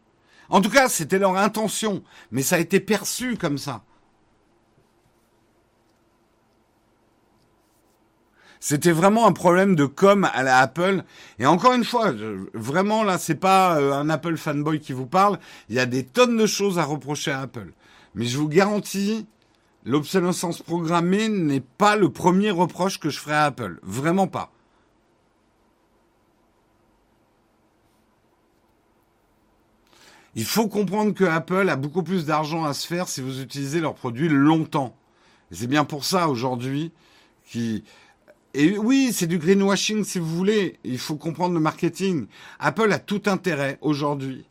Speaker 1: En tout cas, c'était leur intention, mais ça a été perçu comme ça. C'était vraiment un problème de com à la Apple. Et encore une fois, vraiment là, c'est pas euh, un Apple fanboy qui vous parle. Il y a des tonnes de choses à reprocher à Apple. Mais je vous garantis, l'obsolescence programmée n'est pas le premier reproche que je ferai à Apple. Vraiment pas. Il faut comprendre que Apple a beaucoup plus d'argent à se faire si vous utilisez leurs produits longtemps. c'est bien pour ça aujourd'hui qui et oui, c'est du greenwashing si vous voulez. Il faut comprendre le marketing. Apple a tout intérêt aujourd'hui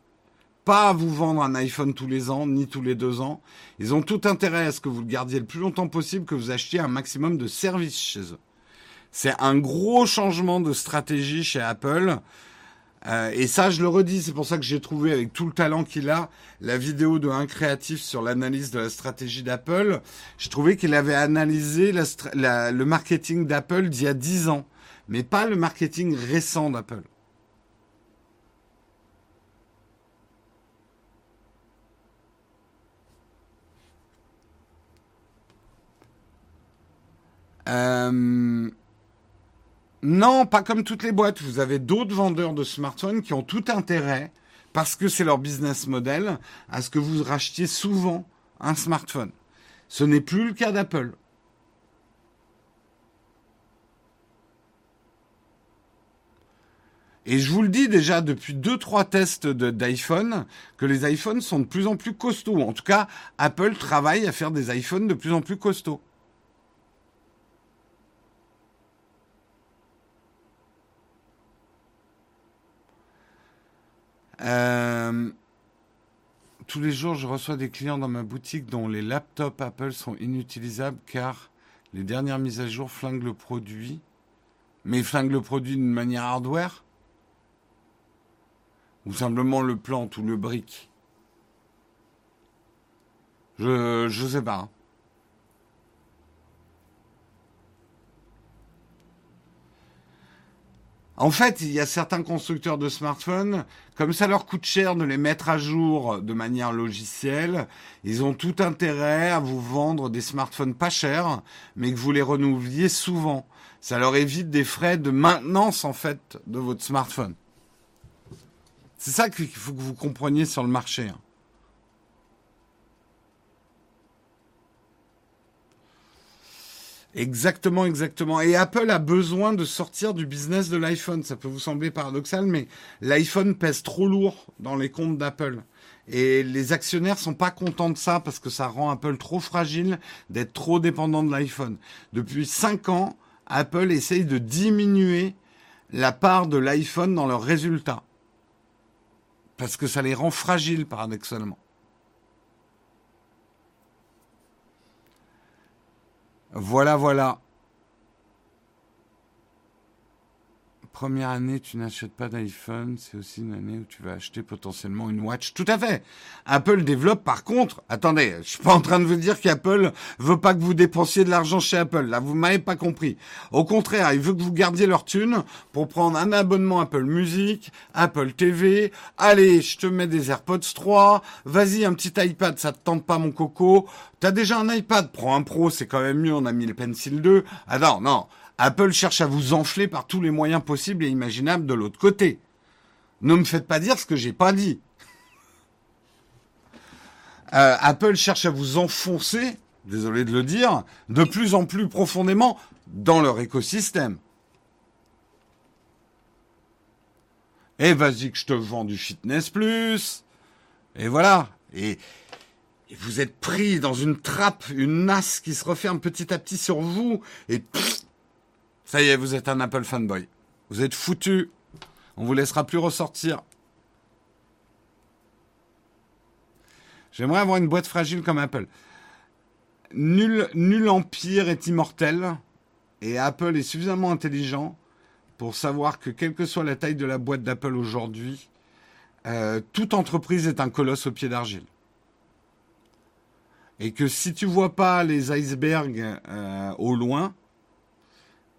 Speaker 1: pas à vous vendre un iPhone tous les ans, ni tous les deux ans. Ils ont tout intérêt à ce que vous le gardiez le plus longtemps possible, que vous achetiez un maximum de services chez eux. C'est un gros changement de stratégie chez Apple. Euh, et ça, je le redis, c'est pour ça que j'ai trouvé avec tout le talent qu'il a la vidéo de un créatif sur l'analyse de la stratégie d'Apple. J'ai trouvé qu'il avait analysé le marketing d'Apple d'il y a dix ans, mais pas le marketing récent d'Apple. Euh, non, pas comme toutes les boîtes. Vous avez d'autres vendeurs de smartphones qui ont tout intérêt, parce que c'est leur business model, à ce que vous rachetiez souvent un smartphone. Ce n'est plus le cas d'Apple. Et je vous le dis déjà depuis deux trois tests d'iPhone que les iPhones sont de plus en plus costauds. En tout cas, Apple travaille à faire des iPhones de plus en plus costauds. Euh, tous les jours, je reçois des clients dans ma boutique dont les laptops Apple sont inutilisables car les dernières mises à jour flinguent le produit. Mais flinguent le produit d'une manière hardware Ou simplement le plante ou le brick Je ne sais pas. En fait, il y a certains constructeurs de smartphones, comme ça leur coûte cher de les mettre à jour de manière logicielle, ils ont tout intérêt à vous vendre des smartphones pas chers, mais que vous les renouvelliez souvent. Ça leur évite des frais de maintenance, en fait, de votre smartphone. C'est ça qu'il faut que vous compreniez sur le marché. Exactement, exactement. Et Apple a besoin de sortir du business de l'iPhone. Ça peut vous sembler paradoxal, mais l'iPhone pèse trop lourd dans les comptes d'Apple. Et les actionnaires sont pas contents de ça parce que ça rend Apple trop fragile d'être trop dépendant de l'iPhone. Depuis cinq ans, Apple essaye de diminuer la part de l'iPhone dans leurs résultats. Parce que ça les rend fragiles, paradoxalement. Voilà, voilà. Première année, tu n'achètes pas d'iPhone, c'est aussi une année où tu vas acheter potentiellement une watch. Tout à fait. Apple développe par contre, attendez, je suis pas en train de vous dire qu'Apple veut pas que vous dépensiez de l'argent chez Apple. Là, vous m'avez pas compris. Au contraire, il veut que vous gardiez leur thune pour prendre un abonnement Apple Music, Apple TV. Allez, je te mets des AirPods 3. Vas-y, un petit iPad, ça te tente pas mon coco. T'as déjà un iPad, prends un Pro, c'est quand même mieux. On a mis le Pencil 2. Ah non, non. Apple cherche à vous enfler par tous les moyens possibles et imaginables de l'autre côté. Ne me faites pas dire ce que j'ai pas dit. Euh, Apple cherche à vous enfoncer, désolé de le dire, de plus en plus profondément dans leur écosystème. Et vas-y que je te vends du fitness plus. Et voilà. Et, vous êtes pris dans une trappe, une nasse qui se referme petit à petit sur vous. Et ça y est, vous êtes un Apple fanboy. Vous êtes foutu. On vous laissera plus ressortir. J'aimerais avoir une boîte fragile comme Apple. Nul, empire est immortel. Et Apple est suffisamment intelligent pour savoir que quelle que soit la taille de la boîte d'Apple aujourd'hui, euh, toute entreprise est un colosse au pied d'argile. Et que si tu vois pas les icebergs euh, au loin,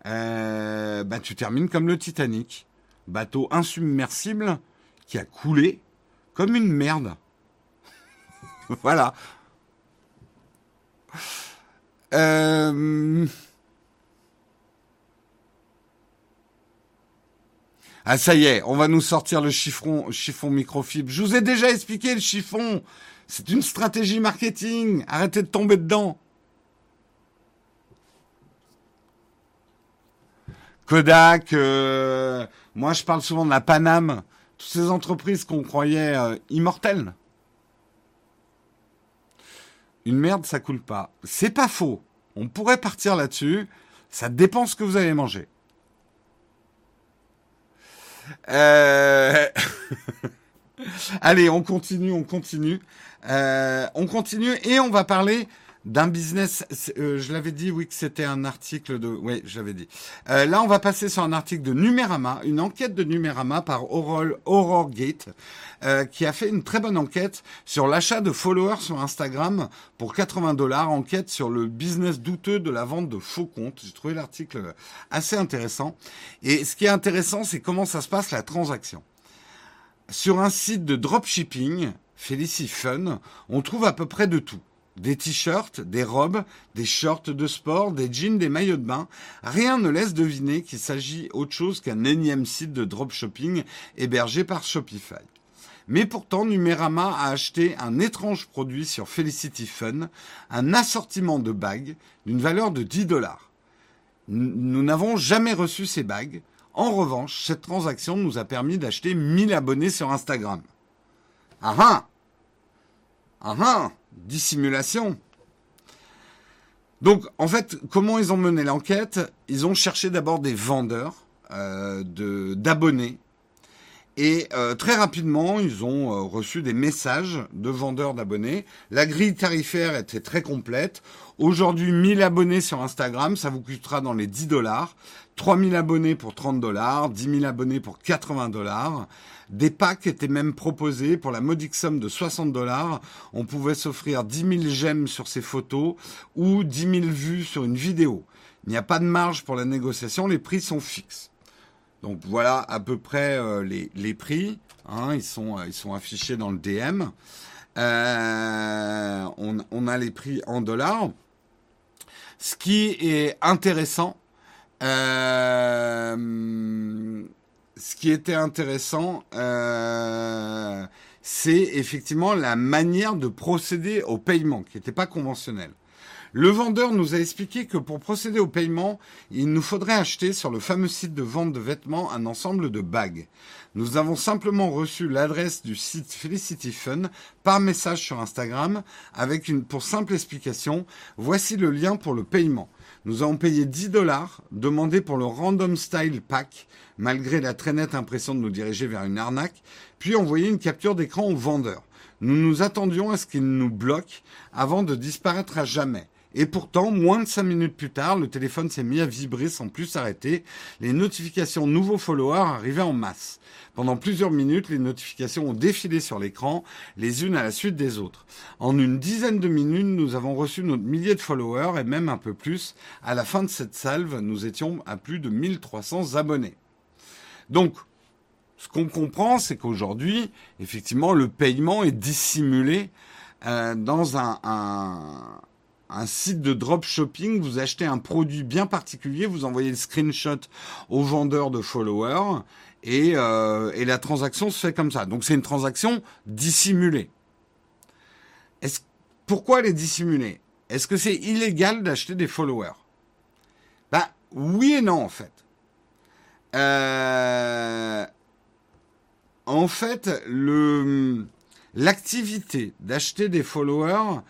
Speaker 1: euh, bah, tu termines comme le Titanic. Bateau insubmersible qui a coulé comme une merde. voilà. Euh, ah ça y est, on va nous sortir le chiffon, chiffon microfibre. Je vous ai déjà expliqué le chiffon. C'est une stratégie marketing. Arrêtez de tomber dedans. Kodak, euh, moi je parle souvent de la Paname, toutes ces entreprises qu'on croyait euh, immortelles. Une merde, ça coule pas. C'est pas faux. On pourrait partir là-dessus. Ça dépend ce que vous allez manger. Euh, allez, on continue, on continue. on continue et on va parler d'un business. Euh, je l'avais dit, oui, que c'était un article de. Oui, je l'avais dit. Euh, là, on va passer sur un article de Numérama, une enquête de Numérama par Aurore, euh, qui a fait une très bonne enquête sur l'achat de followers sur Instagram pour 80 dollars. Enquête sur le business douteux de la vente de faux comptes. J'ai trouvé l'article assez intéressant. Et ce qui est intéressant, c'est comment ça se passe la transaction. Sur un site de dropshipping, Felicity Fun, on trouve à peu près de tout. Des t-shirts, des robes, des shorts de sport, des jeans, des maillots de bain. Rien ne laisse deviner qu'il s'agit autre chose qu'un énième site de dropshipping hébergé par Shopify. Mais pourtant, Numérama a acheté un étrange produit sur Felicity Fun, un assortiment de bagues d'une valeur de 10 dollars. Nous n'avons jamais reçu ces bagues. En revanche, cette transaction nous a permis d'acheter 1000 abonnés sur Instagram. Ah ah Ah ah dissimulation. Donc, en fait, comment ils ont mené l'enquête? Ils ont cherché d'abord des vendeurs euh, d'abonnés. Et euh, très rapidement, ils ont euh, reçu des messages de vendeurs d'abonnés. La grille tarifaire était très complète. Aujourd'hui, 1000 abonnés sur Instagram, ça vous coûtera dans les 10 dollars. 3000 abonnés pour 30 dollars. 10 000 abonnés pour 80 dollars. Des packs étaient même proposés pour la modique somme de 60 dollars. On pouvait s'offrir 10 000 j'aime sur ces photos ou 10 000 vues sur une vidéo. Il n'y a pas de marge pour la négociation, les prix sont fixes. Donc voilà à peu près euh, les, prix. Hein, ils, sont, euh, ils sont affichés dans le DM. Euh, on, on, a les prix en dollars. Ce qui est intéressant, ce qui était intéressant, euh, c'est effectivement la manière de procéder au paiement, qui n'était pas conventionnelle. Le vendeur nous a expliqué que pour procéder au paiement, il nous faudrait acheter sur le fameux site de vente de vêtements un ensemble de bagues. Nous avons simplement reçu l'adresse du site Felicity Fun par message sur Instagram avec une, pour simple explication, voici le lien pour le paiement. Nous avons payé 10 dollars, demandé pour le Random Style Pack, malgré la très nette impression de nous diriger vers une arnaque, puis envoyé une capture d'écran au vendeur. Nous nous attendions à ce qu'il nous bloque avant de disparaître à jamais. Et pourtant, moins de 5 minutes plus tard, le téléphone s'est mis à vibrer sans plus s'arrêter. Les notifications nouveaux followers arrivaient en masse. Pendant plusieurs minutes, les notifications ont défilé sur l'écran, les unes à la suite des autres. En une dizaine de minutes, nous avons reçu notre millier de followers et même un peu plus. À la fin de cette salve, nous étions à plus de 1300 abonnés. Donc, ce qu'on comprend, c'est qu'aujourd'hui, effectivement, le paiement est dissimulé euh, dans un, un, site de dropshipping. Vous achetez un produit bien particulier, vous envoyez le screenshot au vendeur de followers et, euh, la transaction se fait comme ça. Donc c'est une transaction dissimulée. Pourquoi elle est dissimulée? Est-ce que c'est illégal d'acheter des followers? Ben oui et non en fait. Euh, en fait, l'activité d'acheter des followers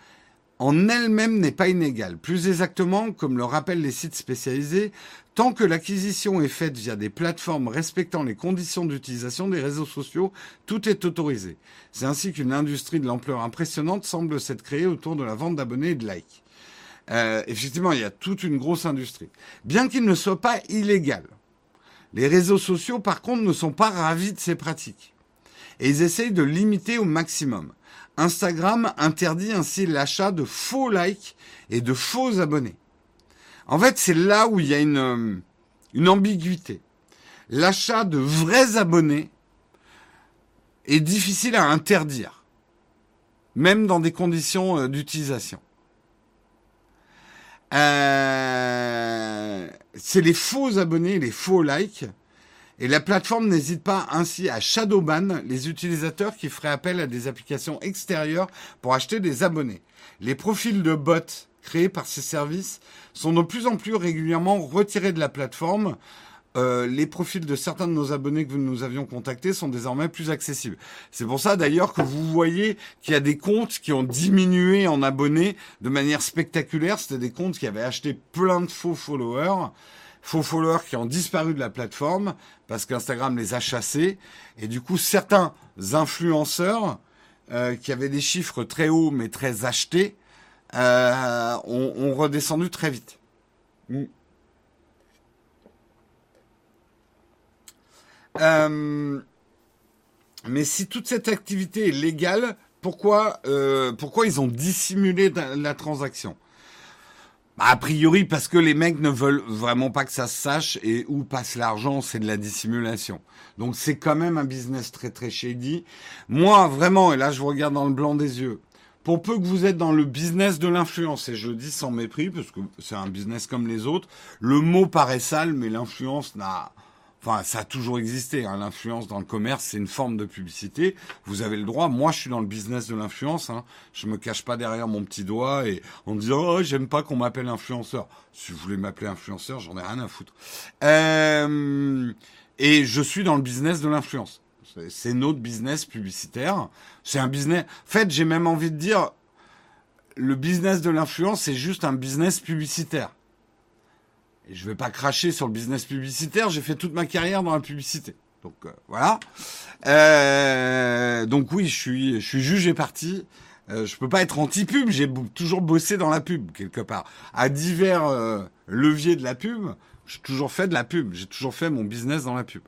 Speaker 1: en elle-même n'est pas inégale. Plus exactement, comme le rappellent les sites spécialisés, tant que l'acquisition est faite via des plateformes respectant les conditions d'utilisation des réseaux sociaux, tout est autorisé. C'est ainsi qu'une industrie de l'ampleur impressionnante semble s'être créée autour de la vente d'abonnés et de likes. Euh, effectivement, il y a toute une grosse industrie. Bien qu'il ne soit pas illégal, les réseaux sociaux, par contre, ne sont pas ravis de ces pratiques. Et ils essayent de limiter au maximum. Instagram interdit ainsi l'achat de faux likes et de faux abonnés. En fait, c'est là où il y a une, euh, une ambiguïté. L'achat de vrais abonnés est difficile à interdire, même dans des conditions euh, d'utilisation. Euh, c'est les faux abonnés, les faux likes. Et la plateforme n'hésite pas ainsi à shadowban les utilisateurs qui feraient appel à des applications extérieures pour acheter des abonnés. Les profils de bots créés par ces services sont de plus en plus régulièrement retirés de la plateforme. Euh, les profils de certains de nos abonnés que nous avions contactés sont désormais plus accessibles. C'est pour ça d'ailleurs que vous voyez qu'il y a des comptes qui ont diminué en abonnés de manière spectaculaire. C'était des comptes qui avaient acheté plein de faux followers faux followers qui ont disparu de la plateforme parce qu'Instagram les a chassés. Et du coup, certains influenceurs euh, qui avaient des chiffres très hauts mais très achetés euh, ont, redescendu très vite. Mm. Euh, mais si toute cette activité est légale, pourquoi, pourquoi ils ont dissimulé la transaction? Bah, a priori parce que les mecs ne veulent vraiment pas que ça se sache et où passe l'argent, c'est de la dissimulation. Donc c'est quand même un business très très shady. Moi vraiment, et là je vous regarde dans le blanc des yeux, pour peu que vous êtes dans le business de l'influence, et je dis sans mépris parce que c'est un business comme les autres, le mot paraît sale, mais l'influence n'a Enfin, ça a toujours existé. Hein. L'influence dans le commerce, c'est une forme de publicité. Vous avez le droit. Moi, je suis dans le business de l'influence. Hein. Je me cache pas derrière mon petit doigt et en disant oh j'aime pas qu'on m'appelle influenceur. Si vous voulez m'appeler influenceur, j'en ai rien à foutre. Euh, et je suis dans le business de l'influence. C'est notre business publicitaire. C'est un business. En fait, j'ai même envie de dire, le business de l'influence, c'est juste un business publicitaire. Et je vais pas cracher sur le business publicitaire, j'ai fait toute ma carrière dans la publicité. Donc euh, voilà. Euh, donc oui, je suis, je suis jugé parti. Euh, je peux pas être anti-pub, j'ai toujours bossé dans la pub quelque part. À divers euh, leviers de la pub, j'ai toujours fait de la pub, j'ai toujours fait mon business dans la pub.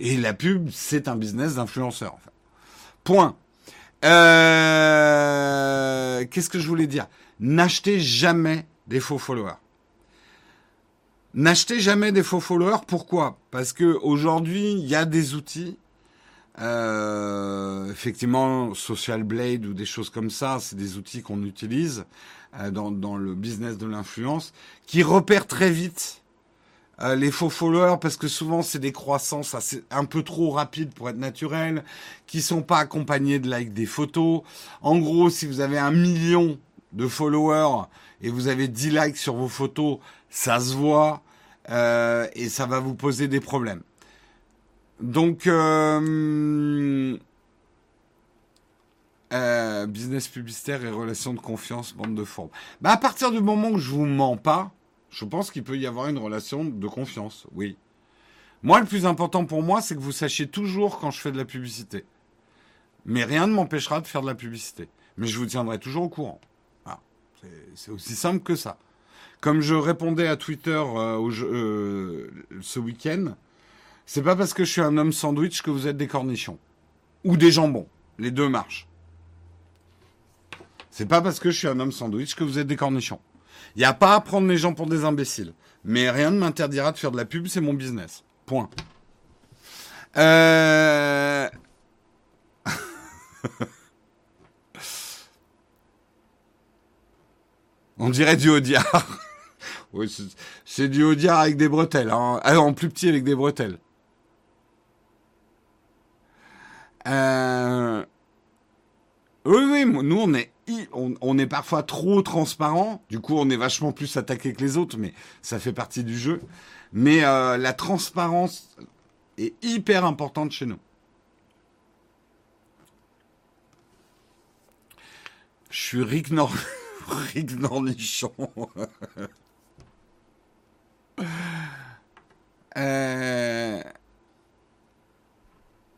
Speaker 1: Et la pub, c'est un business d'influenceur. Enfin. Point. Qu'est-ce que je voulais dire? N'achetez jamais des faux followers. N'achetez jamais des faux followers. Pourquoi? Parce que aujourd'hui, il y a des outils. Euh, effectivement, Social Blade ou des choses comme ça, c'est des outils qu'on utilise euh, dans, le business de l'influence, qui repèrent très vite euh, les faux followers parce que souvent c'est des croissances assez, un peu trop rapides pour être naturelles, qui sont pas accompagnés de likes des photos. En gros, si vous avez un million de followers et vous avez 10 likes sur vos photos, ça se voit. Euh, et ça va vous poser des problèmes. Donc, euh, euh, business publicitaire et relations de confiance, bande de forme. Bah, à partir du moment où je vous mens pas, je pense qu'il peut y avoir une relation de confiance, oui. Moi, le plus important pour moi, c'est que vous sachiez toujours quand je fais de la publicité. Mais rien ne m'empêchera de faire de la publicité. Mais je vous tiendrai toujours au courant. C'est aussi simple que ça. Comme je répondais à Twitter euh, euh, ce week-end, c'est pas parce que je suis un homme sandwich que vous êtes des cornichons. Ou des jambons. Les deux marchent. C'est pas parce que je suis un homme sandwich que vous êtes des cornichons. Il n'y a pas à prendre les gens pour des imbéciles. Mais rien ne m'interdira de faire de la pub, c'est mon business. Point. Euh... On dirait du Audiard. C'est du Audiard avec des bretelles. Hein. Ah, en plus petit avec des bretelles. Euh... Oui, oui, nous on est, on, est parfois trop transparent. Du coup, on est vachement plus attaqué que les autres, mais ça fait partie du jeu. Mais euh, la transparence est hyper importante chez nous. Je suis Rick, Nor Rick Nornichon. euh...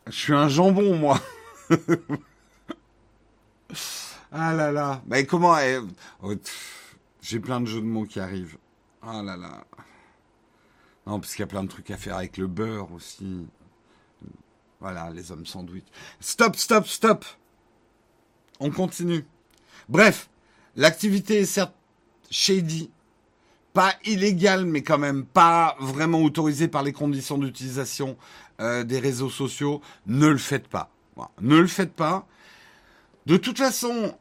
Speaker 1: Je suis un jambon, moi. ah là là. Mais comment oh, J'ai plein de jeux de mots qui arrivent. Ah là là. Non, parce qu'il y a plein de trucs à faire avec le beurre aussi. Voilà, les hommes sandwich. Stop, stop, stop. On continue. Bref, l'activité est certes shady, pas illégale, mais quand même pas vraiment autorisée par les conditions d'utilisation euh, des réseaux sociaux. Ne le faites pas. Ne le faites pas. De toute façon,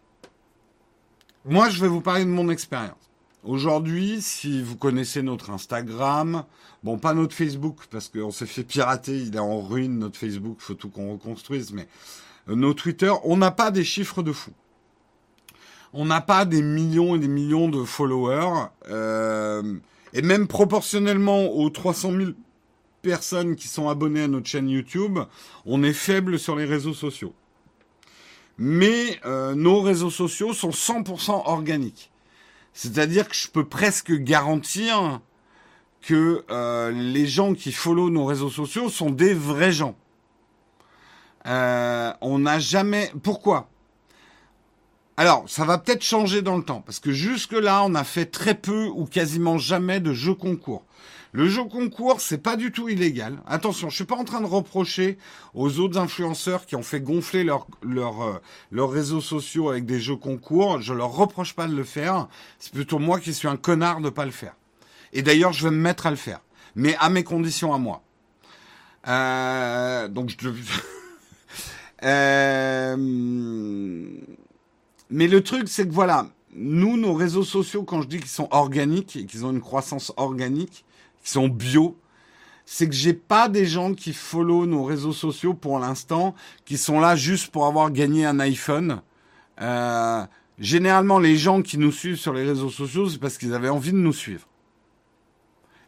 Speaker 1: moi, je vais vous parler de mon expérience. Aujourd'hui, si vous connaissez notre Instagram, bon, pas notre Facebook, parce qu'on s'est fait pirater, il est en ruine, notre Facebook, faut tout qu'on reconstruise, mais euh, nos Twitter, on n'a pas des chiffres de fou on n'a pas des millions et des millions de followers. Euh, et même proportionnellement aux 300 000 personnes qui sont abonnées à notre chaîne YouTube, on est faible sur les réseaux sociaux. Mais euh, nos réseaux sociaux sont 100% organiques. C'est-à-dire que je peux presque garantir que euh, les gens qui follow nos réseaux sociaux sont des vrais gens. on n'a jamais... Pourquoi? Alors, ça va peut-être changer dans le temps, parce que jusque-là, on a fait très peu ou quasiment jamais de jeux concours. Le jeu concours, c'est pas du tout illégal. Attention, je suis pas en train de reprocher aux autres influenceurs qui ont fait gonfler leurs euh, leurs réseaux sociaux avec des jeux concours. Je leur reproche pas de le faire. C'est plutôt moi qui suis un connard de pas le faire. Et d'ailleurs, je vais me mettre à le faire, mais à mes conditions à moi. Euh, donc je. euh, mais le truc, c'est que voilà, nous, nos réseaux sociaux, quand je dis qu'ils sont organiques et qu'ils ont une croissance organique, qu'ils sont bio, c'est que j'ai pas des gens qui follow nos réseaux sociaux pour l'instant, qui sont là juste pour avoir gagné un iPhone. Euh, généralement, les gens qui nous suivent sur les réseaux sociaux, c'est parce qu'ils avaient envie de nous suivre.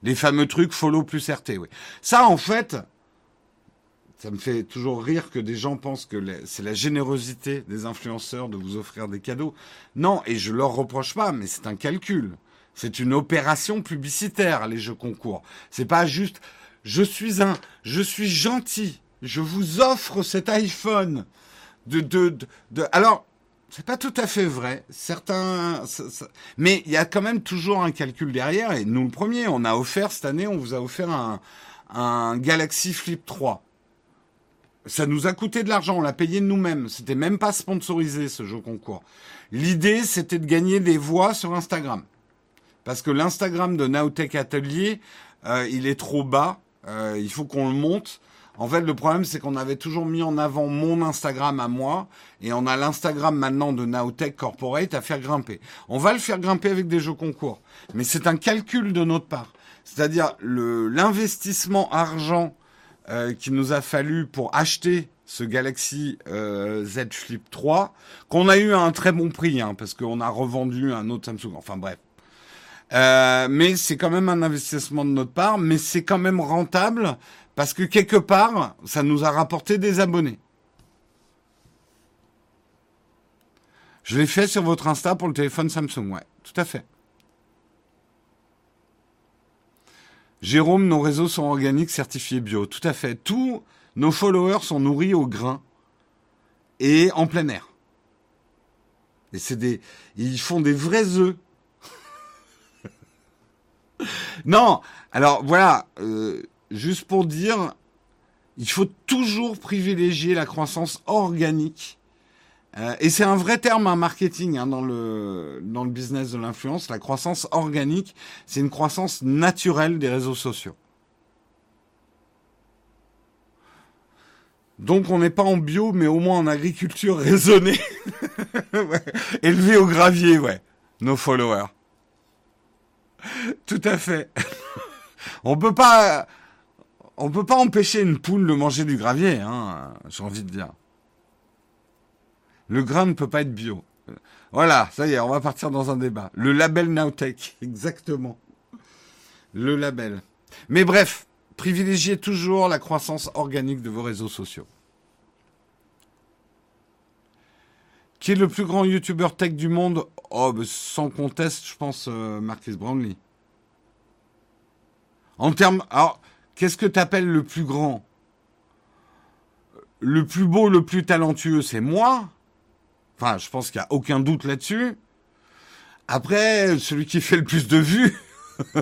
Speaker 1: Les fameux trucs follow plus RT, oui. Ça, en fait, ça me fait toujours rire que des gens pensent que c'est la générosité des influenceurs de vous offrir des cadeaux. Non, et je leur reproche pas, mais c'est un calcul. C'est une opération publicitaire, les jeux concours. C'est pas juste, je suis un, je suis gentil, je vous offre cet iPhone. De, de, de, de alors, c'est pas tout à fait vrai. Certains, mais il y a quand même toujours un calcul derrière. Et nous, le premier, on a offert cette année, on vous a offert un, un Galaxy Flip 3 ça nous a coûté de l'argent, on l'a payé nous-mêmes. C'était même pas sponsorisé ce jeu concours. L'idée, c'était de gagner des voix sur Instagram. Parce que l'Instagram de Naotech Atelier, euh, il est trop bas. Euh, il faut qu'on le monte. En fait, le problème, c'est qu'on avait toujours mis en avant mon Instagram à moi, et on a l'Instagram maintenant de Naotech Corporate à faire grimper. On va le faire grimper avec des jeux concours, mais c'est un calcul de notre part. C'est-à-dire l'investissement argent euh, qu'il nous a fallu pour acheter ce Galaxy euh, Z Flip 3, qu'on a eu à un très bon prix, hein, parce qu'on a revendu un autre Samsung. Enfin bref. Euh, mais c'est quand même un investissement de notre part, mais c'est quand même rentable parce que quelque part, ça nous a rapporté des abonnés. Je l'ai fait sur votre Insta pour le téléphone Samsung, ouais, tout à fait. Jérôme, nos réseaux sont organiques, certifiés bio. Tout à fait. Tous nos followers sont nourris au grain et en plein air. Et c'est des, ils font des vrais œufs. non, alors voilà, euh, juste pour dire, il faut toujours privilégier la croissance organique. Euh, et c'est un vrai terme en marketing hein, dans le dans le business de l'influence. La croissance organique, c'est une croissance naturelle des réseaux sociaux. Donc on n'est pas en bio, mais au moins en agriculture raisonnée. ouais. Élevé au gravier, ouais. Nos followers. Tout à fait. on peut pas, peut pas empêcher une poule de manger du gravier, hein. J'ai envie de dire. Le grain ne peut pas être bio. Voilà, ça y est, on va partir dans un débat. Le label Nowtech, exactement. Le label. Mais bref, privilégiez toujours la croissance organique de vos réseaux sociaux. Qui est le plus grand youtubeur tech du monde? Oh, bah, sans conteste, je pense euh, Marcus Brownlee. En termes. Alors, qu'est-ce que tu appelles le plus grand? Le plus beau, le plus talentueux, c'est moi? Enfin, je pense qu'il n'y a aucun doute là-dessus. Après, celui qui fait le plus de vues.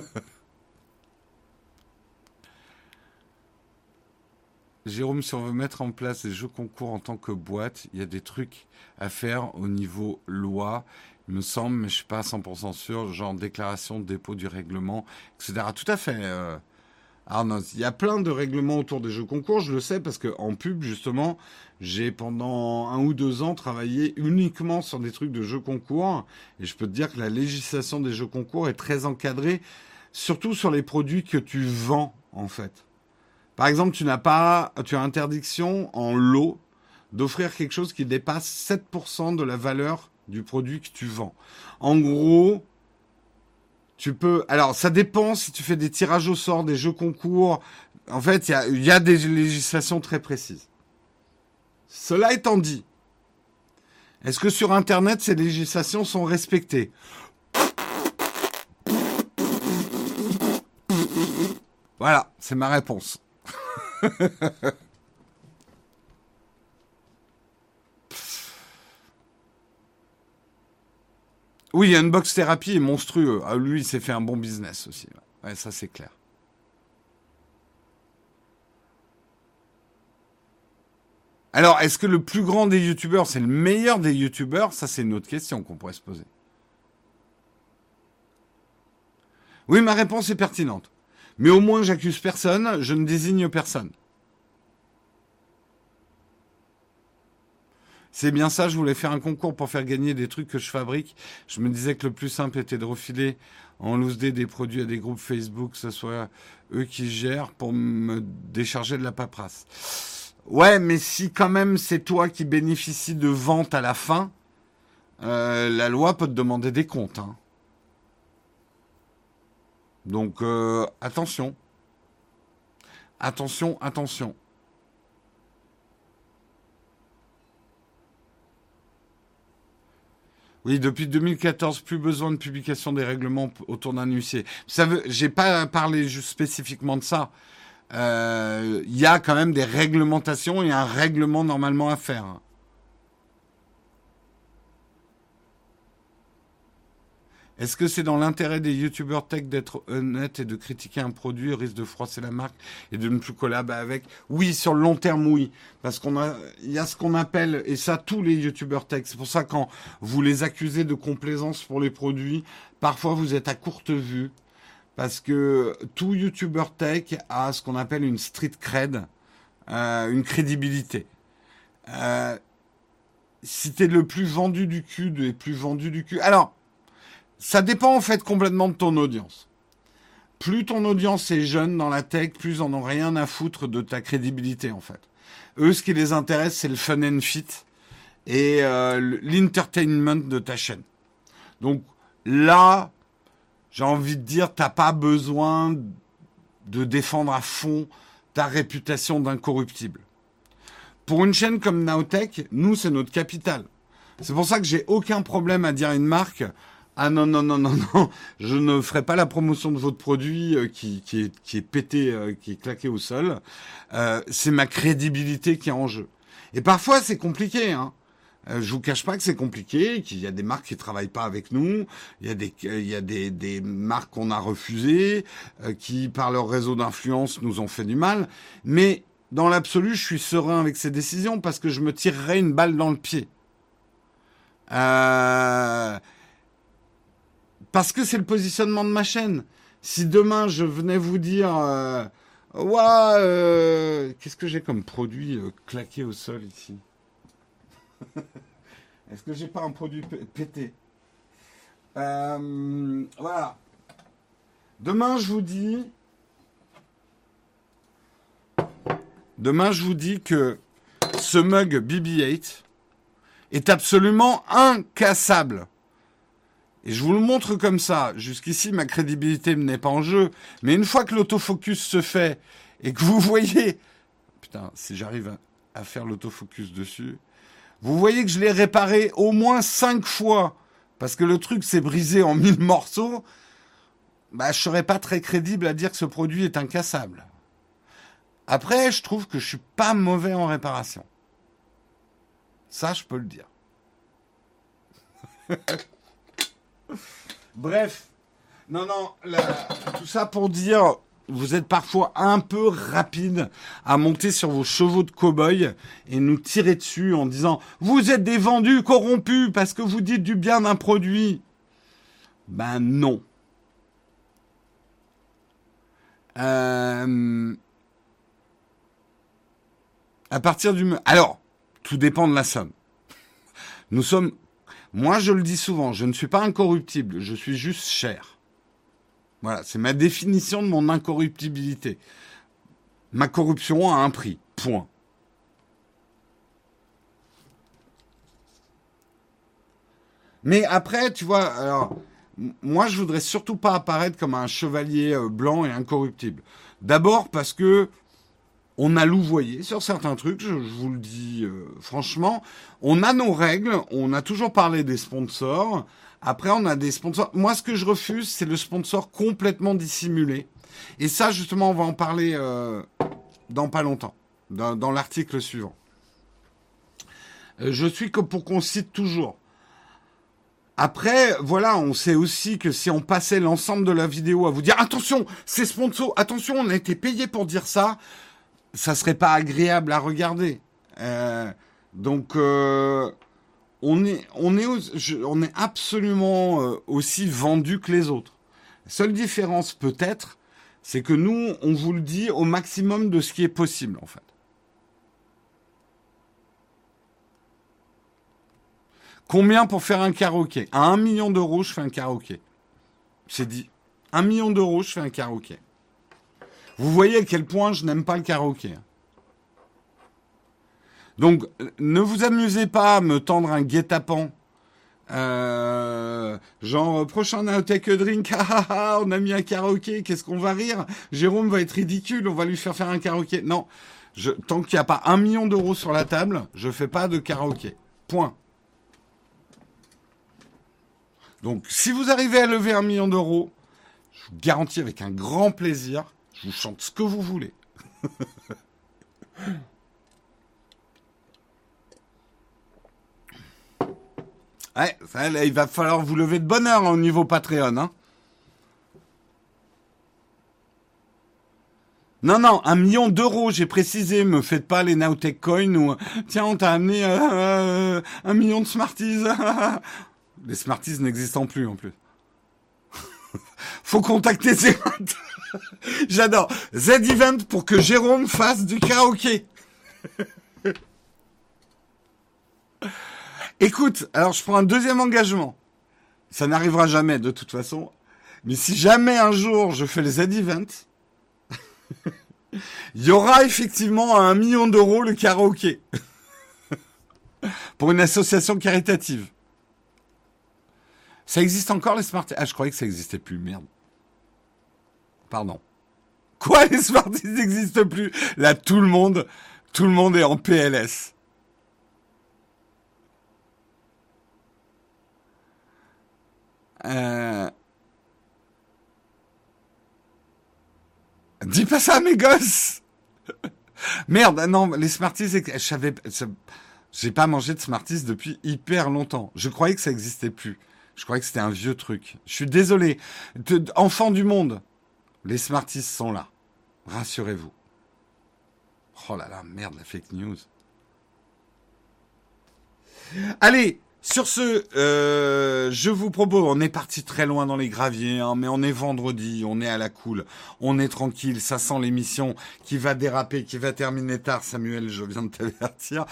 Speaker 1: Jérôme, si on veut mettre en place des jeux concours en tant que boîte, il y a des trucs à faire au niveau loi, il me semble, mais je suis pas à 100% sûr, genre déclaration, dépôt du règlement, etc. Tout à fait. Euh, Arnaud, il y a plein de règlements autour des jeux concours, je le sais parce que en pub justement, j'ai pendant un ou deux ans travaillé uniquement sur des trucs de jeux concours et je peux te dire que la législation des jeux concours est très encadrée, surtout sur les produits que tu vends en fait. Par exemple, tu n'as pas, tu as interdiction en lot d'offrir quelque chose qui dépasse 7% de la valeur du produit que tu vends. En gros, tu peux. Alors, ça dépend si tu fais des tirages au sort, des jeux concours. En fait, il y a, des législations très précises. Cela étant dit, est-ce que sur Internet, ces législations sont respectées? Voilà, c'est ma réponse. oui, Unbox Therapy est monstrueux. Ah, lui, il s'est fait un bon business aussi. Ouais, ça c'est clair. Alors, est-ce que le plus grand des youtubeurs, c'est le meilleur des youtubeurs? Ça, c'est une autre question qu'on pourrait se poser. Oui, ma réponse est pertinente. Mais au moins, j'accuse personne, je ne désigne personne. C'est bien ça, je voulais faire un concours pour faire gagner des trucs que je fabrique. Je me disais que le plus simple était de refiler en loose des produits à des groupes Facebook, que ce soit eux qui gèrent pour me décharger de la paperasse. Ouais, mais si quand même c'est toi qui bénéficies de vente à la fin, euh, la loi peut te demander des comptes. Hein. Donc euh, attention. Attention, attention. Oui, depuis 2014, plus besoin de publication des règlements autour d'un huissier. Ça veut, j'ai pas parlé juste spécifiquement de ça. Euh, il y a quand même des réglementations et un règlement normalement à faire. Est-ce que c'est dans l'intérêt des youtubeurs tech d'être honnête et de critiquer un produit au risque de froisser la marque et de ne plus collaborer avec? Oui, sur le long terme, oui. Parce qu'on a, il y a ce qu'on appelle, et ça, tous les youtubeurs tech. C'est pour ça quand vous les accusez de complaisance pour les produits, parfois vous êtes à courte vue. Parce que tout youtubeur tech a ce qu'on appelle une street cred, euh, une crédibilité. Euh, si t'es le plus vendu du cul, le plus vendu du cul. Alors, ça dépend en fait complètement de ton audience. Plus ton audience est jeune dans la tech, plus en ont rien à foutre de ta crédibilité en fait. Eux, ce qui les intéresse, c'est le fun and fit et euh, l'entertainment de ta chaîne. Donc là, j'ai envie de dire, t'as pas besoin de défendre à fond ta réputation d'incorruptible. Pour une chaîne comme Nowtech, nous, c'est notre capital. C'est pour ça que j'ai aucun problème à dire une marque, ah non, non, non, non, non, je ne ferai pas la promotion de votre produit euh, qui, qui, est, qui est pété, euh, qui est claqué au sol. Euh, c'est ma crédibilité qui est en jeu. Et parfois, c'est compliqué. Hein. Euh, je vous cache pas que c'est compliqué, qu'il y a des marques qui travaillent pas avec nous, il y a des, il y a des, des marques qu'on a refusées, qui par leur réseau d'influence nous ont fait du mal. Mais dans l'absolu, je suis serein avec ces décisions parce que je me tirerais une balle dans le pied. Euh, parce que c'est le positionnement de ma chaîne. Si demain je venais vous dire, euh, euh qu'est-ce que j'ai comme produit euh, claqué au sol ici Est-ce que j'ai pas un produit pété Voilà. Demain je vous dis, demain je vous dis que ce mug BB-8 est absolument incassable. Et je vous le montre comme ça. Jusqu'ici, ma crédibilité n'est pas en jeu. Mais une fois que l'autofocus se fait et que vous voyez... Putain, si j'arrive à, faire l'autofocus dessus... Vous voyez que je l'ai réparé au moins cinq fois. Parce que le truc s'est brisé en mille morceaux. Bah, je serais pas très crédible à dire que ce produit est incassable. Après, je trouve que je suis pas mauvais en réparation. Ça, je peux le dire. Bref. Non, non, tout ça pour dire, vous êtes parfois un peu rapide à monter sur vos chevaux de cow-boy et nous tirer dessus en disant vous êtes des vendus corrompus parce que vous dites du bien d'un produit. Ben non. Euh, à partir du... Alors, tout dépend de la somme. Nous sommes... Moi, je le dis souvent, je ne suis pas incorruptible, je suis juste cher. Voilà, c'est ma définition de mon incorruptibilité. Ma corruption a un prix. Point. Mais après, tu vois, alors, moi, je voudrais surtout pas apparaître comme un chevalier euh, blanc et incorruptible. D'abord parce que on a louvoyé sur certains trucs, je, vous le dis euh, franchement. On a nos règles, on a toujours parlé des sponsors. Après, on a des sponsors. Moi, ce que je refuse, c'est le sponsor complètement dissimulé. Et ça, justement, on va en parler euh, dans pas longtemps, dans, l'article suivant. Euh, je suis que pour qu'on cite toujours. Après, voilà, on sait aussi que si on passait l'ensemble de la vidéo à vous dire attention, c'est sponsor, attention, on a été payé pour dire ça, ça serait pas agréable à regarder. Euh, donc euh, on est on est on est absolument euh, aussi vendu que les autres. Seule différence peut-être, c'est que nous on vous le dit au maximum de ce qui est possible en fait. Combien pour faire un karaoké? À un million d'euros, je fais un karaoké. C'est dit. Un million d'euros, je fais un karaoké. Vous voyez à quel point je n'aime pas le karaoké. Donc, ne vous amusez pas à me tendre un guet-apens. Euh, genre, prochain Naotech Drink, ah, ah, ah, on a mis un karaoké, qu'est-ce qu'on va rire? Jérôme va être ridicule, on va lui faire faire un karaoké. Non, tant qu'il n'y a pas un million d'euros sur la table, je fais pas de karaoké. Point. Donc, si vous arrivez à lever un million d'euros, je vous garantis avec un grand plaisir je vous chante ce que vous voulez. ouais, il va falloir vous lever de bonheur au niveau Patreon. Hein. Non, non, un million d'euros, j'ai précisé. Me faites pas les Nowtech Coins ou tiens, on t'a amené euh, euh, un million de Smarties. les Smarties n'existant plus en plus. Faut contacter ces J'adore. Z-Event pour que Jérôme fasse du karaoké. Écoute, alors je prends un deuxième engagement. Ça n'arrivera jamais de toute façon. Mais si jamais un jour je fais les Z-Event, il y aura effectivement à un million d'euros le karaoké. pour une association caritative. Ça existe encore les Smarties Ah, je croyais que ça existait plus. Merde. Pardon. Quoi, les Smarties n'existent plus? Là, tout le monde, tout le monde est en PLS. Euh... Dis pas ça mes gosses Merde, non, les Smarties, je J'ai pas mangé de Smarties depuis hyper longtemps. Je croyais que ça existait plus. Je croyais que c'était un vieux truc. Je suis désolé. enfant du monde, les Smarties sont là. Rassurez-vous. Oh là là, merde, la fake news. Allez, sur ce, euh, je vous propose, on est parti très loin dans les graviers, hein, mais on est vendredi, on est à la cool, on est tranquille, ça sent l'émission qui va déraper, qui va terminer tard, Samuel, je viens de t'avertir.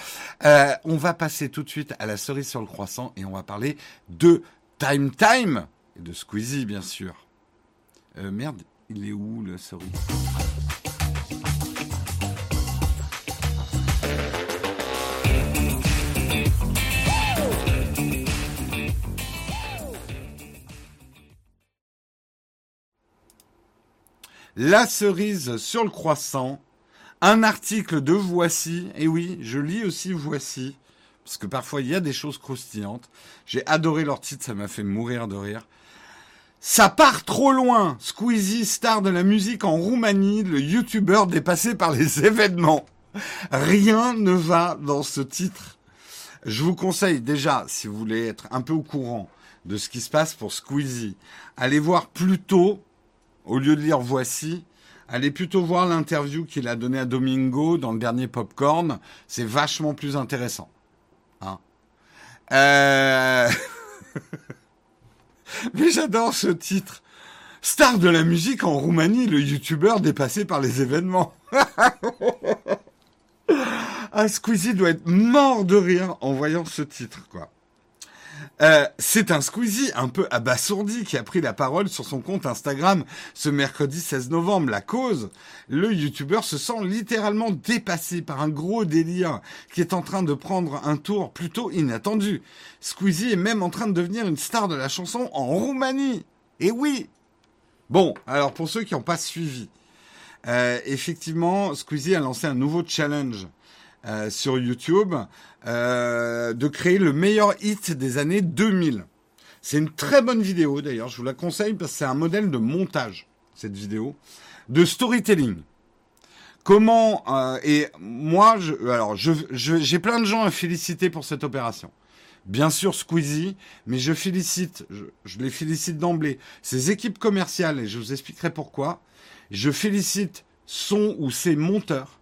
Speaker 1: Euh, on va passer tout de suite à la cerise sur le croissant et on va parler de Time Time et de Squeezie, bien sûr. Euh, merde, il est où le cerise La cerise sur le croissant, un article de Voici, et oui, je lis aussi Voici, parce que parfois il y a des choses croustillantes. J'ai adoré leur titre, ça m'a fait mourir de rire. Ça part trop loin. Squeezie, star de la musique en Roumanie, le youtubeur dépassé par les événements. Rien ne va dans ce titre. Je vous conseille déjà, si vous voulez être un peu au courant de ce qui se passe pour Squeezie, allez voir plutôt au lieu de lire Voici, allez plutôt voir l'interview qu'il a donnée à Domingo dans le dernier Popcorn. C'est vachement plus intéressant. Hein euh... Mais j'adore ce titre. Star de la musique en Roumanie, le youtubeur dépassé par les événements. ah, Squeezie doit être mort de rire en voyant ce titre, quoi. Euh, c'est un Squeezie un peu abasourdi qui a pris la parole sur son compte Instagram ce mercredi 16 novembre. La cause, le youtubeur se sent littéralement dépassé par un gros délire qui est en train de prendre un tour plutôt inattendu. Squeezie est même en train de devenir une star de la chanson en Roumanie. Et oui Bon, alors pour ceux qui n'ont pas suivi, euh, effectivement, Squeezie a lancé un nouveau challenge euh, sur YouTube euh, de créer le meilleur hit des années 2000. C'est une très bonne vidéo d'ailleurs, je vous la conseille parce que c'est un modèle de montage, cette vidéo, de storytelling. Comment euh, et moi, alors j'ai plein de gens à féliciter pour cette opération. Bien sûr Squeezie, mais je félicite, je, je les félicite d'emblée, ses équipes commerciales et je vous expliquerai pourquoi. Je félicite son ou ses monteurs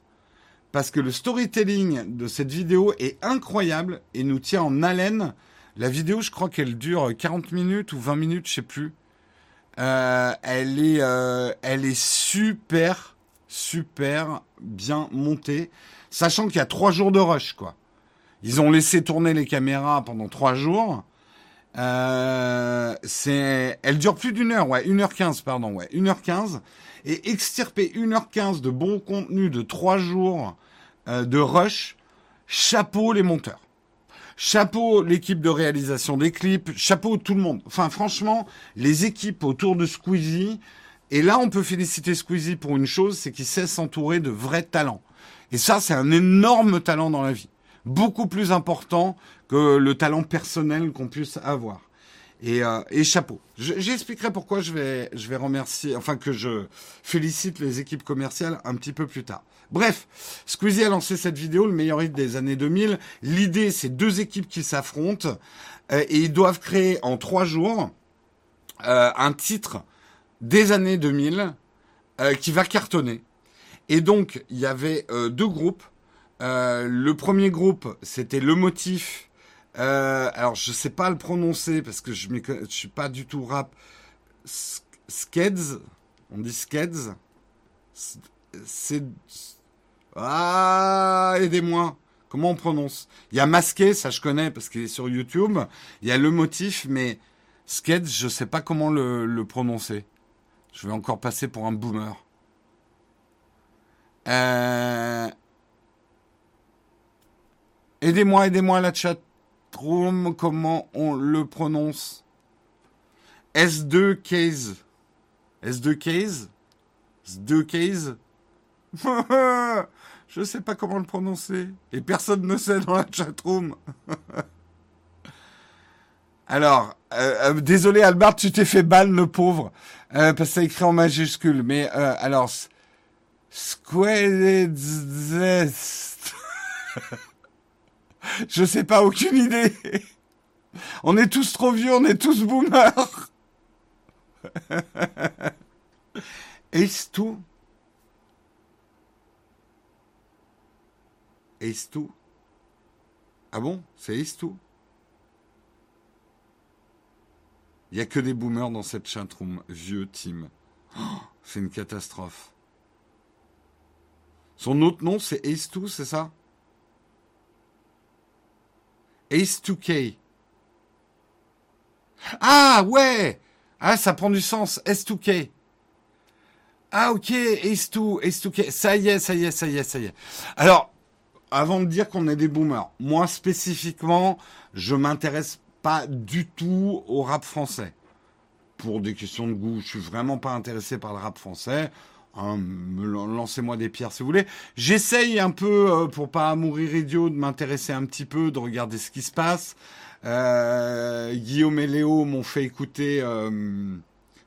Speaker 1: parce que le storytelling de cette vidéo est incroyable et nous tient en haleine. La vidéo, je crois qu'elle dure 40 minutes ou 20 minutes, je sais plus. Euh, elle est, euh, elle est super, super bien montée, sachant qu'il y a trois jours de rush, quoi. Ils ont laissé tourner les caméras pendant trois jours. Euh, elle dure plus d'une heure, ouais, 1h15, pardon, ouais, 1h15. Et extirper 1h15 de bon contenu de trois jours de Rush, chapeau les monteurs. Chapeau l'équipe de réalisation des clips, chapeau tout le monde. Enfin franchement, les équipes autour de Squeezie, et là on peut féliciter Squeezie pour une chose, c'est qu'il sait s'entourer de vrais talents. Et ça c'est un énorme talent dans la vie. Beaucoup plus important que le talent personnel qu'on puisse avoir. Et, euh, et chapeau. J'expliquerai pourquoi je vais, je vais remercier, enfin que je félicite les équipes commerciales un petit peu plus tard. Bref, Squeezie a lancé cette vidéo, le meilleur hit des années 2000. L'idée, c'est deux équipes qui s'affrontent euh, et ils doivent créer en trois jours euh, un titre des années 2000 euh, qui va cartonner. Et donc, il y avait deux groupes. le premier groupe, c'était Le Motif. alors, je sais pas le prononcer parce que je ne suis pas du tout rap. Skeds, on dit Skeds. Ah, aidez-moi. Comment on prononce? Il y a masqué, ça je connais parce qu'il est sur YouTube. Il y a le motif, mais sketch, je sais pas comment le, prononcer. Je vais encore passer pour un boomer. Euh, aidez-moi, aidez-moi la chat room, comment on le prononce? S2 case. S2 case? S2 case? Je sais pas comment le prononcer. Et personne ne sait dans la chatroom. Alors, euh, euh, désolé Albert, tu t'es fait ban, le pauvre, euh, parce que ça écrit en majuscule. Mais alors, Square Je sais pas, aucune idée. On est tous trop vieux, on est tous boomers. Ace 2 2 Ah bon? C'est 2 Il n'y a que des boomers dans cette chatroom. Vieux team. Oh, c'est une catastrophe. Son autre nom, c'est Ace 2, c'est ça? Ace 2K. Ah ouais Ah, ça prend du sens. S2K. Ah ok, Ace 2, Ace 2K. Ça y est, ça y est, ça y est, ça y est. Alors, avant de dire qu'on est des boomers, moi spécifiquement, je m'intéresse pas du tout au rap français. Pour des questions de goût, je suis vraiment pas intéressé par le rap français. Hein, lancez-moi des pierres si vous voulez. J'essaye un peu, euh, pour pas mourir idiot, de m'intéresser un petit peu, de regarder ce qui se passe. Euh, Guillaume et Léo m'ont fait écouter euh,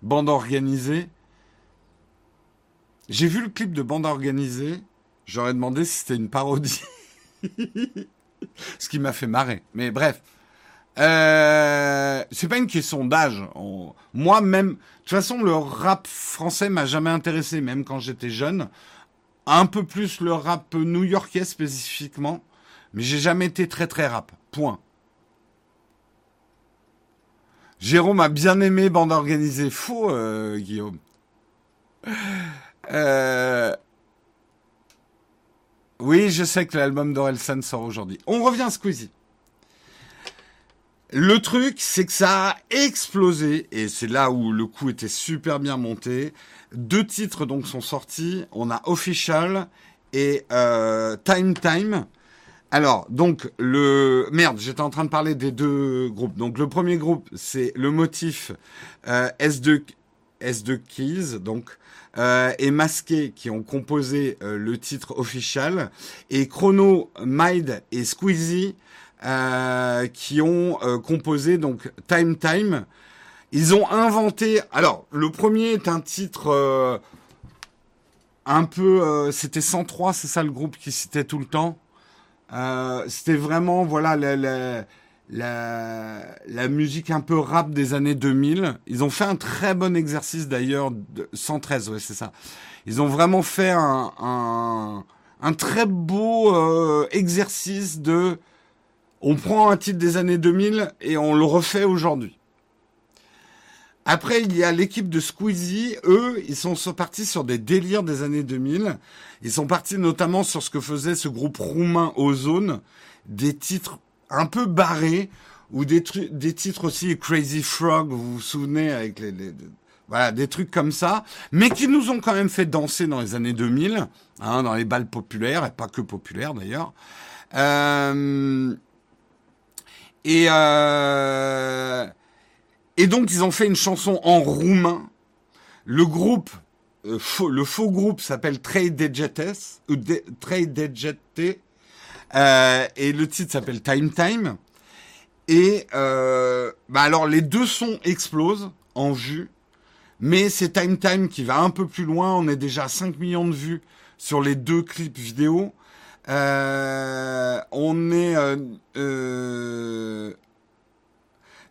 Speaker 1: Bande Organisée. J'ai vu le clip de Bande Organisée. J'aurais demandé si c'était une parodie. ce qui m'a fait marrer. Mais bref. Euh, c'est pas une question d'âge. Moi même, de toute façon, le rap français m'a jamais intéressé, même quand j'étais jeune. Un peu plus le rap new-yorkais spécifiquement, mais j'ai jamais été très très rap. Point. Jérôme a bien aimé bande organisée. Faux, euh, Guillaume. Euh... Oui, je sais que l'album d'Orelsan sort aujourd'hui. On revient à Squeezie. Le truc, c'est que ça a explosé, et c'est là où le coup était super bien monté. Deux titres donc sont sortis. On a Official et euh, Time Time. Alors, donc, le... Merde, j'étais en train de parler des deux groupes. Donc, le premier groupe, c'est le motif euh, S2, S2 Keys, donc, euh, et Masqué, qui ont composé euh, le titre official. Et Chrono, Mide et Squeezie, euh, qui ont euh, composé donc Time Time. Ils ont inventé. Alors, le premier est un titre euh, un peu. C'était 103, c'est ça le groupe qui citait tout le temps. C'était vraiment voilà la, la, la, la, musique un peu rap des années 2000. Ils ont fait un très bon exercice d'ailleurs. 113, ouais, c'est ça. Ils ont vraiment fait un, un, très beau exercice de on prend un titre des années 2000 et on le refait aujourd'hui. Après, il y a l'équipe de Squeezie. Eux, ils sont partis sur des délires des années 2000. Ils sont partis notamment sur ce que faisait ce groupe roumain Ozone. Des titres un peu barrés ou des, des titres aussi Crazy Frog, vous vous souvenez, avec les, voilà, des trucs comme ça, mais qui nous ont quand même fait danser dans les années 2000, hein, dans les balles populaires, et pas que populaires d'ailleurs. Euh, et, euh, et donc, ils ont fait une chanson en roumain. Le groupe, euh, le faux groupe s'appelle Trade Degetes, ou Trade euh, et le titre s'appelle Time Time. Et euh, bah alors les deux sons explosent en vue, mais c'est Time Time qui va un peu plus loin. On est déjà à 5 millions de vues sur les deux clips vidéo. Euh, on est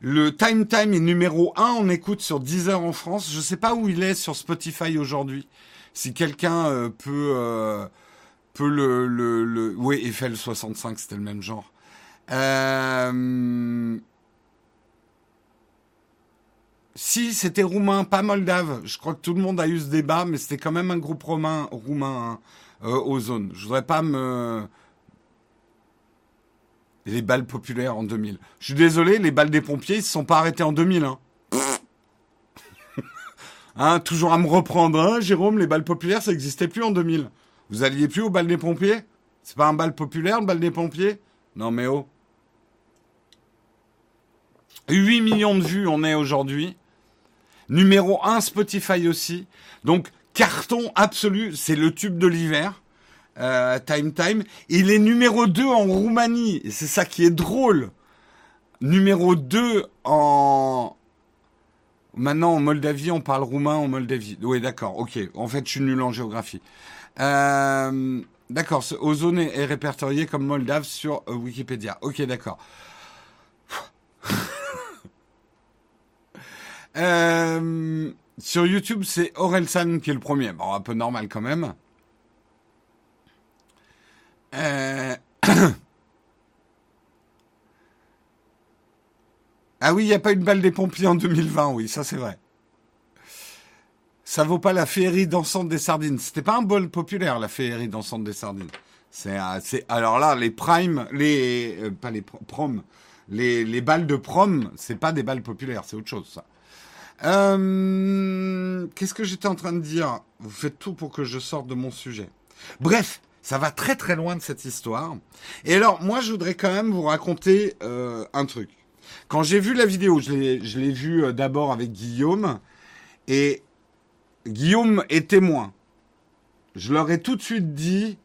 Speaker 1: le Time Time est numéro 1 on écoute sur Deezer en France. Je sais pas où il est sur Spotify aujourd'hui. Si quelqu'un peut peut le oui Eiffel 65 c'était le même genre. Si, c'était roumain, pas moldave. Je crois que tout le monde a eu ce débat, mais c'était quand même un groupe roumain. Hein euh, aux zones. Je voudrais pas me les balles populaires en 2000. Je suis désolé, les balles des pompiers, ils se sont pas arrêtés en 2000. Hein. hein, toujours à me reprendre, hein, Jérôme, les balles populaires, ça n'existait plus en 2000. Vous alliez plus aux balles des pompiers? C'est pas un bal populaire, le bal des pompiers? Non mais oh. 8 millions de vues on est aujourd'hui. Numéro 1 Spotify aussi. Donc carton absolu, c'est le tube de l'hiver. Euh, time Time. Il est numéro 2 en Roumanie. C'est ça qui est drôle. Numéro 2 en... Maintenant, en Moldavie, on parle roumain en Moldavie. Oui, d'accord, ok. En fait, je suis nul en géographie. Euh, D'accord, Ozone est répertorié comme moldave sur euh, Wikipédia. Ok, d'accord. Euh, sur YouTube, c'est Orelsan qui est le premier. Bon, un peu normal quand même. Ah oui, il n'y a pas une balle des pompiers en 2020, oui, ça c'est vrai. Ça vaut pas la féerie dansante des sardines. C'était pas un bol populaire, la féerie dansante des sardines. C'est, euh, alors là, les primes, les, euh, pas les prom, les, les balles de prom, c'est pas des balles populaires, c'est autre chose, ça. Euh, qu'est-ce que j'étais en train de dire? Vous faites tout pour que je sorte de mon sujet. Bref, ça va très très loin de cette histoire. Et alors, moi, je voudrais quand même vous raconter euh, un truc. Quand j'ai vu la vidéo, je l'ai vue euh, d'abord avec Guillaume, et Guillaume est témoin. Je leur ai tout de suite dit,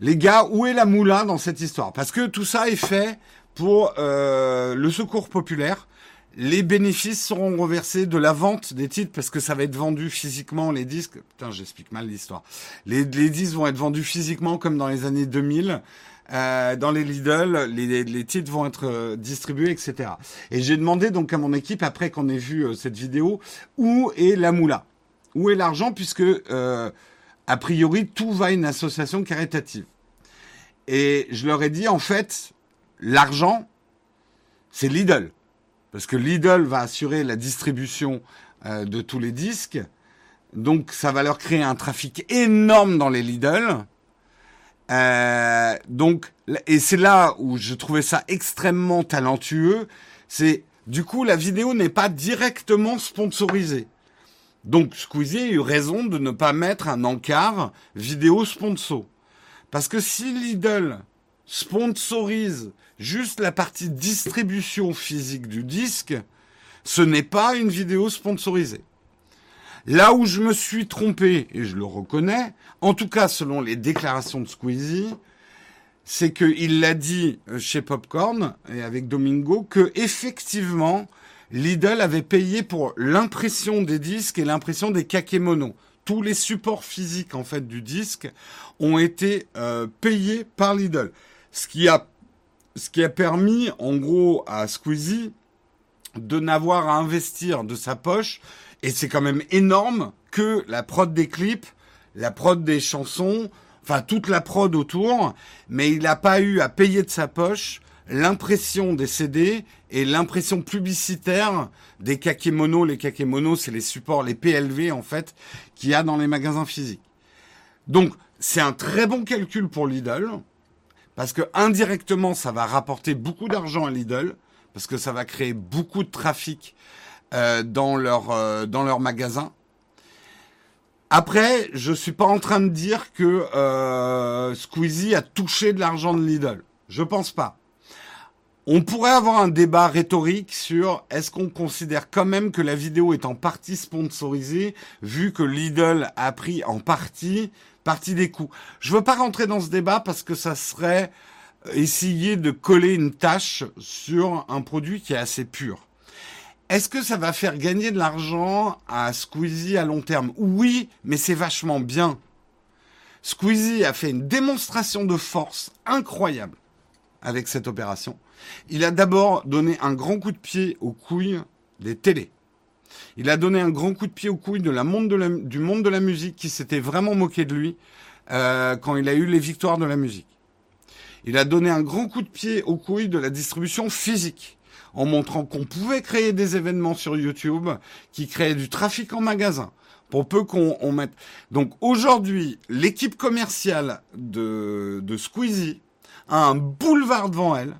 Speaker 1: les gars, où est la moula dans cette histoire? Parce que tout ça est fait pour le secours populaire les bénéfices seront reversés de la vente des titres parce que ça va être vendu physiquement les disques. Putain, j'explique mal l'histoire. Les, disques vont être vendus physiquement comme dans les années 2000. Euh, dans les Lidl, les, titres vont être euh, distribués, etc. Et j'ai demandé donc à mon équipe après qu'on ait vu euh, cette vidéo où est la moula, où est l'argent puisque a priori tout va à une association caritative. Et je leur ai dit en fait l'argent c'est Lidl parce que Lidl va assurer la distribution euh, de tous les disques. Donc ça va leur créer un trafic énorme dans les Lidl. Euh, donc et c'est là où je trouvais ça extrêmement talentueux. C'est du coup la vidéo n'est pas directement sponsorisée. Donc Squeezie a eu raison de ne pas mettre un encart vidéo sponsor. Parce que si Lidl sponsorise juste la partie distribution physique du disque, ce n'est pas une vidéo sponsorisée. Là où je me suis trompé, et je le reconnais, en tout cas selon les déclarations de Squeezie, c'est qu'il l'a dit chez Popcorn et avec Domingo que effectivement Lidl avait payé pour l'impression des disques et l'impression des kakémonos. Tous les supports physiques en fait du disque ont été euh, payés par Lidl, ce qui a ce qui a permis, en gros, à Squeezie de n'avoir à investir de sa poche, et c'est quand même énorme, que la prod des clips, la prod des chansons, enfin toute la prod autour, mais il n'a pas eu à payer de sa poche l'impression des CD et l'impression publicitaire des kakémonos. Les kakémonos, c'est les supports, les PLV en fait, qu'il y a dans les magasins physiques. Donc, c'est un très bon calcul pour Lidl parce que indirectement, ça va rapporter beaucoup d'argent à Lidl, parce que ça va créer beaucoup de trafic euh, dans leur euh. Après, je suis pas en train de dire que euh, Squeezie a touché de l'argent de Lidl. Je pense pas. On pourrait avoir un débat rhétorique sur est-ce qu'on considère quand même que la vidéo est en partie sponsorisée, vu que Lidl a pris en partie partie des coûts. Je veux pas rentrer dans ce débat parce que ça serait essayer de coller une tâche sur un produit qui est assez pur. Est-ce que ça va faire gagner de l'argent à Squeezie à long terme? Oui, mais c'est vachement bien. Squeezie a fait une démonstration de force incroyable avec cette opération. Il a d'abord donné un grand coup de pied aux couilles des télés. Il a donné un grand coup de pied aux couilles du monde de la musique qui s'était vraiment moqué de lui euh, quand il a eu les victoires de la musique. Il a donné un grand coup de pied aux couilles de la distribution physique en montrant qu'on pouvait créer des événements sur YouTube qui créaient du trafic en magasin pour peu qu'on mette. Donc aujourd'hui, l'équipe commerciale de, de Squeezie a un boulevard devant elle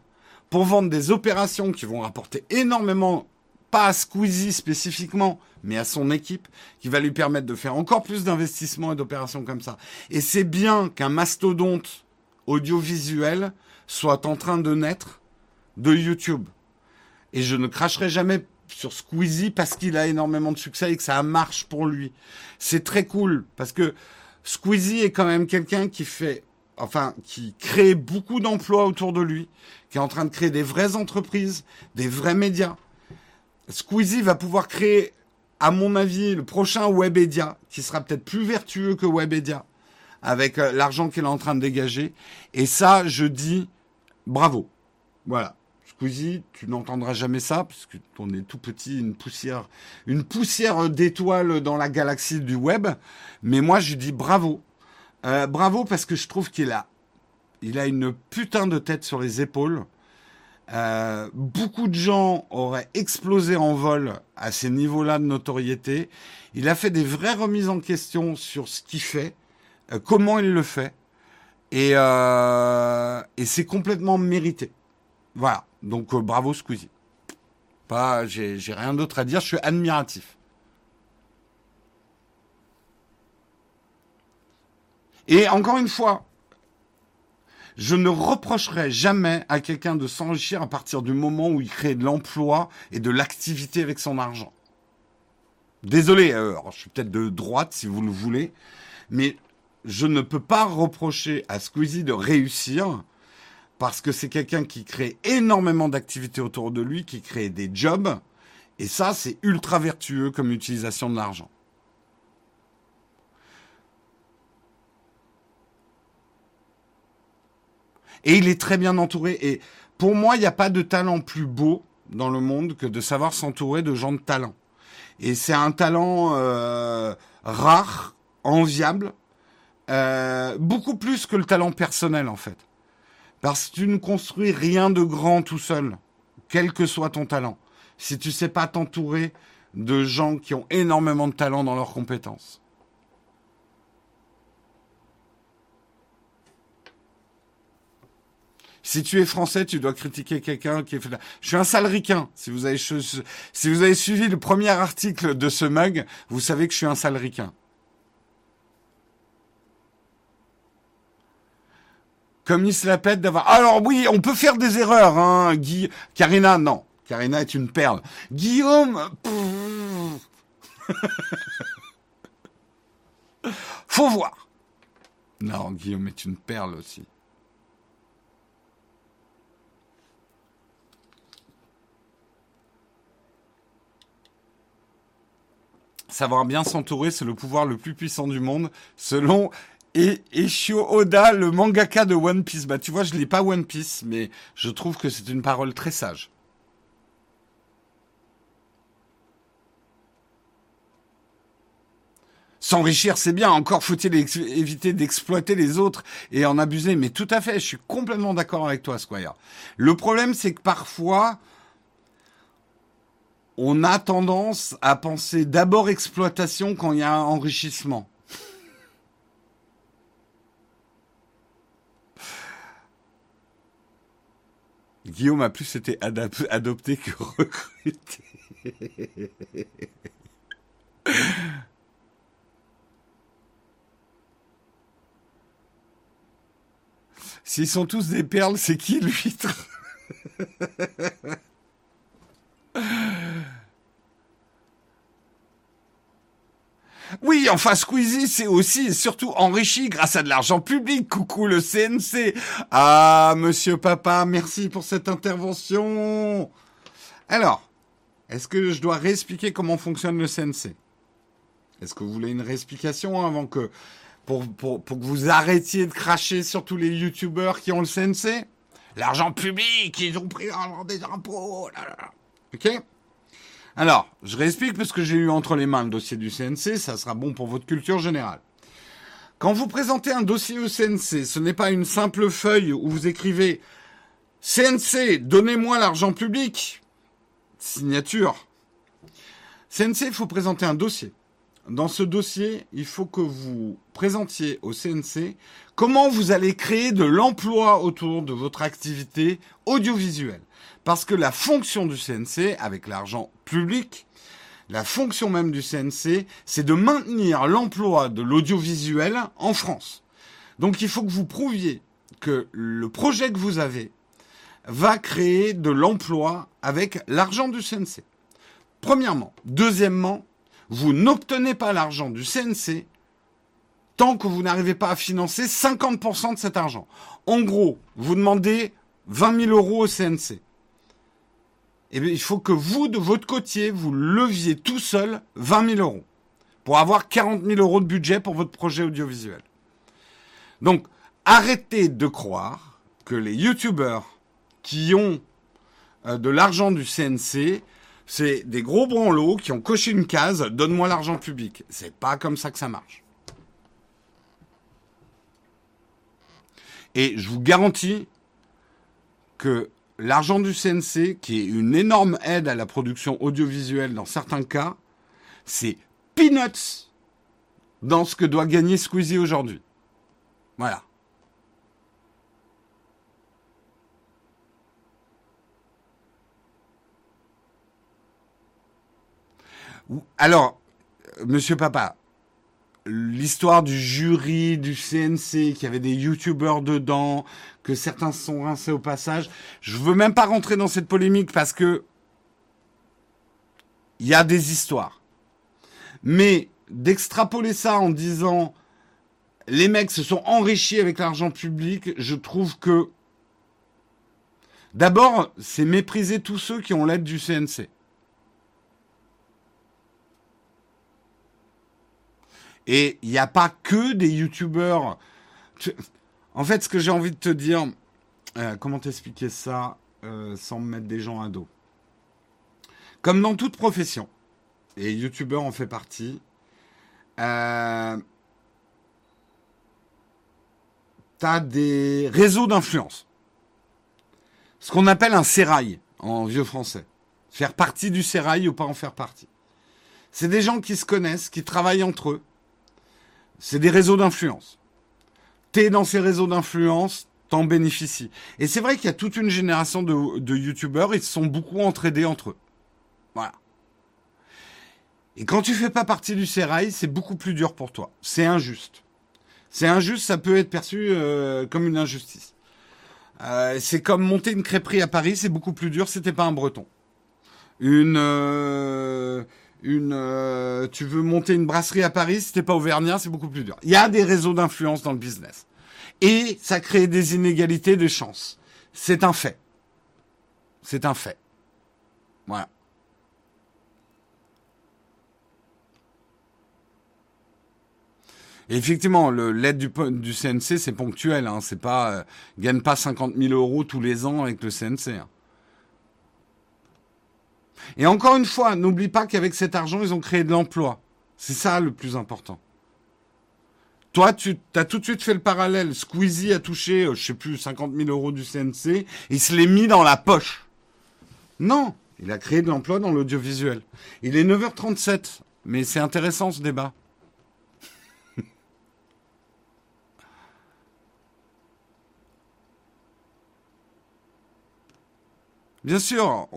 Speaker 1: pour vendre des opérations qui vont rapporter énormément pas à Squeezie spécifiquement, mais à son équipe, qui va lui permettre de faire encore plus d'investissements et d'opérations comme ça. Et c'est bien qu'un mastodonte audiovisuel soit en train de naître de YouTube. Et je ne cracherai jamais sur Squeezie parce qu'il a énormément de succès et que ça marche pour lui. C'est très cool parce que Squeezie est quand même quelqu'un qui fait, enfin, qui crée beaucoup d'emplois autour de lui, qui est en train de créer des vraies entreprises, des vrais médias. Squeezie va pouvoir créer, à mon avis, le prochain Webedia, qui sera peut-être plus vertueux que Webedia, avec euh, l'argent qu'il est en train de dégager. Et ça, je dis bravo. Voilà. Squeezie, tu n'entendras jamais ça, parce que on est tout petit, une poussière, une poussière d'étoiles dans la galaxie du web. Mais moi, je dis bravo. Euh, bravo parce que je trouve qu'il a, il a une putain de tête sur les épaules. Euh, beaucoup de gens auraient explosé en vol à ces niveaux-là de notoriété. Il a fait des vraies remises en question sur ce qu'il fait, euh, comment il le fait, et, et c'est complètement mérité. Voilà. Donc bravo Squeezie. Pas, j'ai rien d'autre à dire. Je suis admiratif. Et encore une fois, je ne reprocherai jamais à quelqu'un de s'enrichir à partir du moment où il crée de l'emploi et de l'activité avec son argent. Désolé, euh, je suis peut-être de droite si vous le voulez, mais je ne peux pas reprocher à Squeezie de réussir parce que c'est quelqu'un qui crée énormément d'activités autour de lui, qui crée des jobs, et ça, c'est ultra vertueux comme utilisation de l'argent. Et il est très bien entouré. Et pour moi, il n'y a pas de talent plus beau dans le monde que de savoir s'entourer de gens de talent. Et c'est un talent euh, rare, enviable, euh, beaucoup plus que le talent personnel en fait. Parce que tu ne construis rien de grand tout seul, quel que soit ton talent. Si tu sais pas t'entourer de gens qui ont énormément de talent dans leurs compétences. Si tu es français, tu dois critiquer quelqu'un qui est fait. Je suis un sale ricain. Si vous avez suivi le premier article de ce mug, vous savez que je suis un sale ricain. Comme il se la pète d'avoir. Alors oui, on peut faire des erreurs, hein, Guy. Karina, non. Karina est une perle. Guillaume. Faut voir. Non, Guillaume est une perle aussi. Savoir bien s'entourer, c'est le pouvoir le plus puissant du monde, selon et Eshio Oda, le mangaka de One Piece. Bah, tu vois, je lis pas One Piece, mais je trouve que c'est une parole très sage. S'enrichir, c'est bien. Encore faut-il éviter d'exploiter les autres et en abuser. Mais tout à fait, je suis complètement d'accord avec toi, Squire. Le problème, c'est que parfois, on a tendance à penser d'abord exploitation quand il y a enrichissement. Guillaume a plus été adopté que recruté. S'ils sont tous des perles, c'est qui l'huître Oui, enfin Squeezie, c'est aussi et surtout enrichi grâce à de l'argent public. Coucou le CNC. Ah, monsieur papa, merci pour cette intervention. Alors, est-ce que je dois réexpliquer comment fonctionne le CNC Est-ce que vous voulez une réexplication avant que pour, que vous arrêtiez de cracher sur tous les youtubeurs qui ont le CNC L'argent public, ils ont pris l'argent des impôts. Ok alors, je réexplique parce que j'ai eu entre les mains le dossier du CNC, ça sera bon pour votre culture générale. Quand vous présentez un dossier au CNC, ce n'est pas une simple feuille où vous écrivez CNC, donnez-moi l'argent public. Signature. CNC, il faut présenter un dossier. Dans ce dossier, il faut que vous présentiez au CNC comment vous allez créer de l'emploi autour de votre activité audiovisuelle. Parce que la fonction du CNC, avec l'argent public, la fonction même du CNC, c'est de maintenir l'emploi de l'audiovisuel en France. Donc il faut que vous prouviez que le projet que vous avez va créer de l'emploi avec l'argent du CNC. Premièrement. Deuxièmement, vous n'obtenez pas l'argent du CNC tant que vous n'arrivez pas à financer 50% de cet argent. En gros, vous demandez 20 000 euros au CNC. Eh bien, il faut que vous, de votre côté, vous leviez tout seul 20 000 euros pour avoir 40 000 euros de budget pour votre projet audiovisuel. Donc, arrêtez de croire que les youtubeurs qui ont euh, de l'argent du CNC, c'est des gros branlots qui ont coché une case, donne-moi l'argent public. C'est pas comme ça que ça marche. Et je vous garantis que l'argent du CNC, qui est une énorme aide à la production audiovisuelle dans certains cas, c'est peanuts dans ce que doit gagner Squeezie aujourd'hui. Voilà. Alors, monsieur papa, l'histoire du jury du CNC, qui avait des youtubeurs dedans, que certains se sont rincés au passage. Je veux même pas rentrer dans cette polémique parce que il y a des histoires. Mais d'extrapoler ça en disant les mecs se sont enrichis avec l'argent public, je trouve que d'abord, c'est mépriser tous ceux qui ont l'aide du CNC. Et il n'y a pas que des youtubeurs. En fait, ce que j'ai envie de te dire, euh, comment t'expliquer ça euh, sans me mettre des gens à dos? Comme dans toute profession, et youtubeur en fait partie, euh, t'as des réseaux d'influence. Ce qu'on appelle un sérail en vieux français. Faire partie du sérail ou pas en faire partie. C'est des gens qui se connaissent, qui travaillent entre eux, c'est des réseaux d'influence. T'es dans ces réseaux d'influence, t'en bénéficies. Et c'est vrai qu'il y a toute une génération de, de youtubeurs, ils se sont beaucoup entraidés entre eux. Voilà. Et quand tu fais pas partie du sérail, c'est beaucoup plus dur pour toi. C'est injuste. C'est injuste, ça peut être perçu euh, comme une injustice. Euh, c'est comme monter une crêperie à Paris, c'est beaucoup plus dur, c'était pas un breton. Une... Euh, une, euh, tu veux monter une brasserie à Paris, si t'es pas auvergnat, c'est beaucoup plus dur. Il y a des réseaux d'influence dans le business. Et ça crée des inégalités de chance. C'est un fait. C'est un fait. Voilà. effectivement, l'aide du, du, CNC, c'est ponctuel. Hein, c'est pas, euh, gagne pas 50 000 euros tous les ans avec le CNC. Et encore une fois, n'oublie pas qu'avec cet argent, ils ont créé de l'emploi. C'est ça le plus important. Toi, tu as tout de suite fait le parallèle. Squeezie a touché, euh, je sais plus, 50 000 euros du CNC, il se l'est mis dans la poche. Non, il a créé de l'emploi dans l'audiovisuel. Il est 9h37, mais c'est intéressant ce débat. Bien sûr,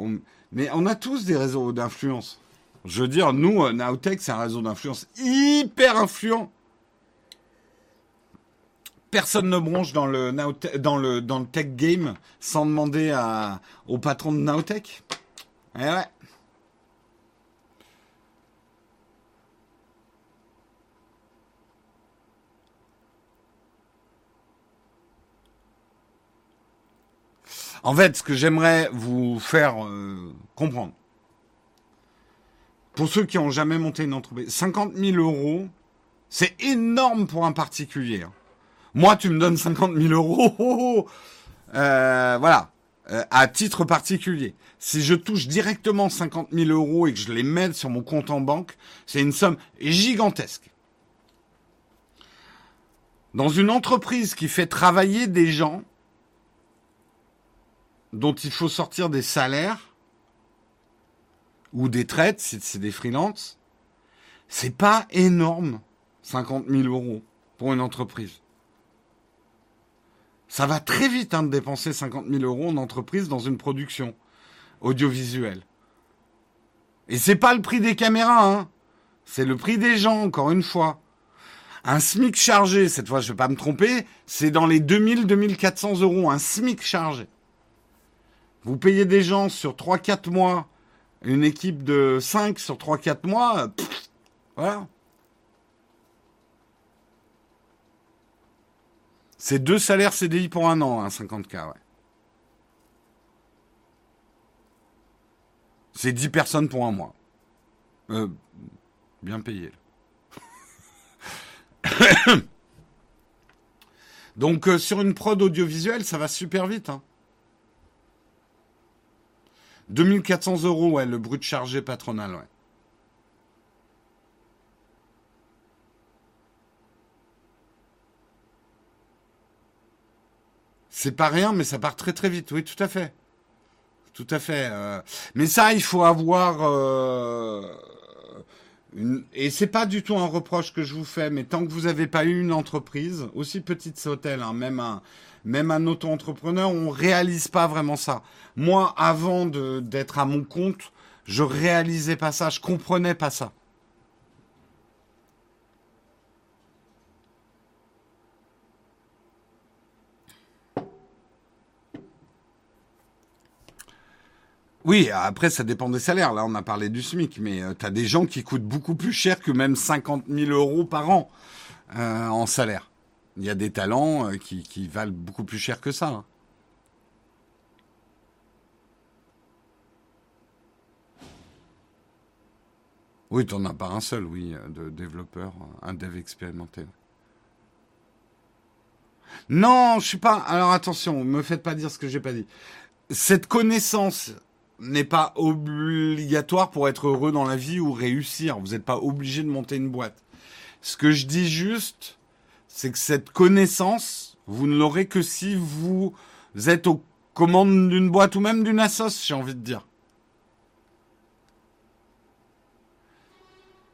Speaker 1: mais on a tous des réseaux d'influence. Je veux dire, nous, euh, Nowtech, c'est un réseau d'influence hyper influent. Personne ne bronche dans le, dans le, dans le tech game sans demander au patron de Nowtech. Eh ouais. En fait, ce que j'aimerais vous faire euh, comprendre, pour ceux qui n'ont jamais monté une entreprise, 50 000 euros, c'est énorme pour un particulier. Hein. Moi, tu me donnes 50 000 euros, oh, oh, oh. Euh, voilà, euh, à titre particulier. Si je touche directement 50 000 euros et que je les mets sur mon compte en banque, c'est une somme gigantesque. Dans une entreprise qui fait travailler des gens, dont il faut sortir des salaires ou des traites, si c'est des freelances, c'est pas énorme, 50 000 euros pour une entreprise. Ça va très vite hein, de dépenser 50 000 euros en entreprise dans une production audiovisuelle. Et c'est pas le prix des caméras, hein. C'est le prix des gens, encore une fois. Un SMIC chargé, cette fois je vais pas me tromper, c'est dans les 2000-2400 euros, un SMIC chargé. Vous payez des gens sur 3-4 mois, une équipe de 5 sur 3-4 mois, voilà. C'est deux salaires CDI pour un an, hein, 50K, ouais. C'est 10 personnes pour un mois. Euh, bien payé. Donc euh, sur une prod audiovisuelle, ça va super vite. Hein. 2400 euros, ouais, le brut chargé patronal, ouais. C'est pas rien, mais ça part très très vite. Oui, tout à fait. Tout à fait. Euh. Mais ça, il faut avoir. Euh... Et c'est pas du tout un reproche que je vous fais, mais tant que vous n'avez pas eu une entreprise, aussi petite soit-elle, hein, même un, même un auto-entrepreneur, on réalise pas vraiment ça. Moi, avant d'être à mon compte, je réalisais pas ça, je comprenais pas ça. Oui, après, ça dépend des salaires. Là, on a parlé du SMIC, mais euh, tu as des gens qui coûtent beaucoup plus cher que même 50 000 euros par an euh, en salaire. Il y a des talents euh, qui, valent beaucoup plus cher que ça. Hein. Oui, tu n'en as pas un seul, oui, de développeur, un dev expérimenté. Non, je suis pas. Alors attention, me faites pas dire ce que j'ai pas dit. Cette connaissance n'est pas obligatoire pour être heureux dans la vie ou réussir. Vous n'êtes pas obligé de monter une boîte. Ce que je dis juste, c'est que cette connaissance, vous ne l'aurez que si vous êtes aux commandes d'une boîte ou même d'une assoce, j'ai envie de dire.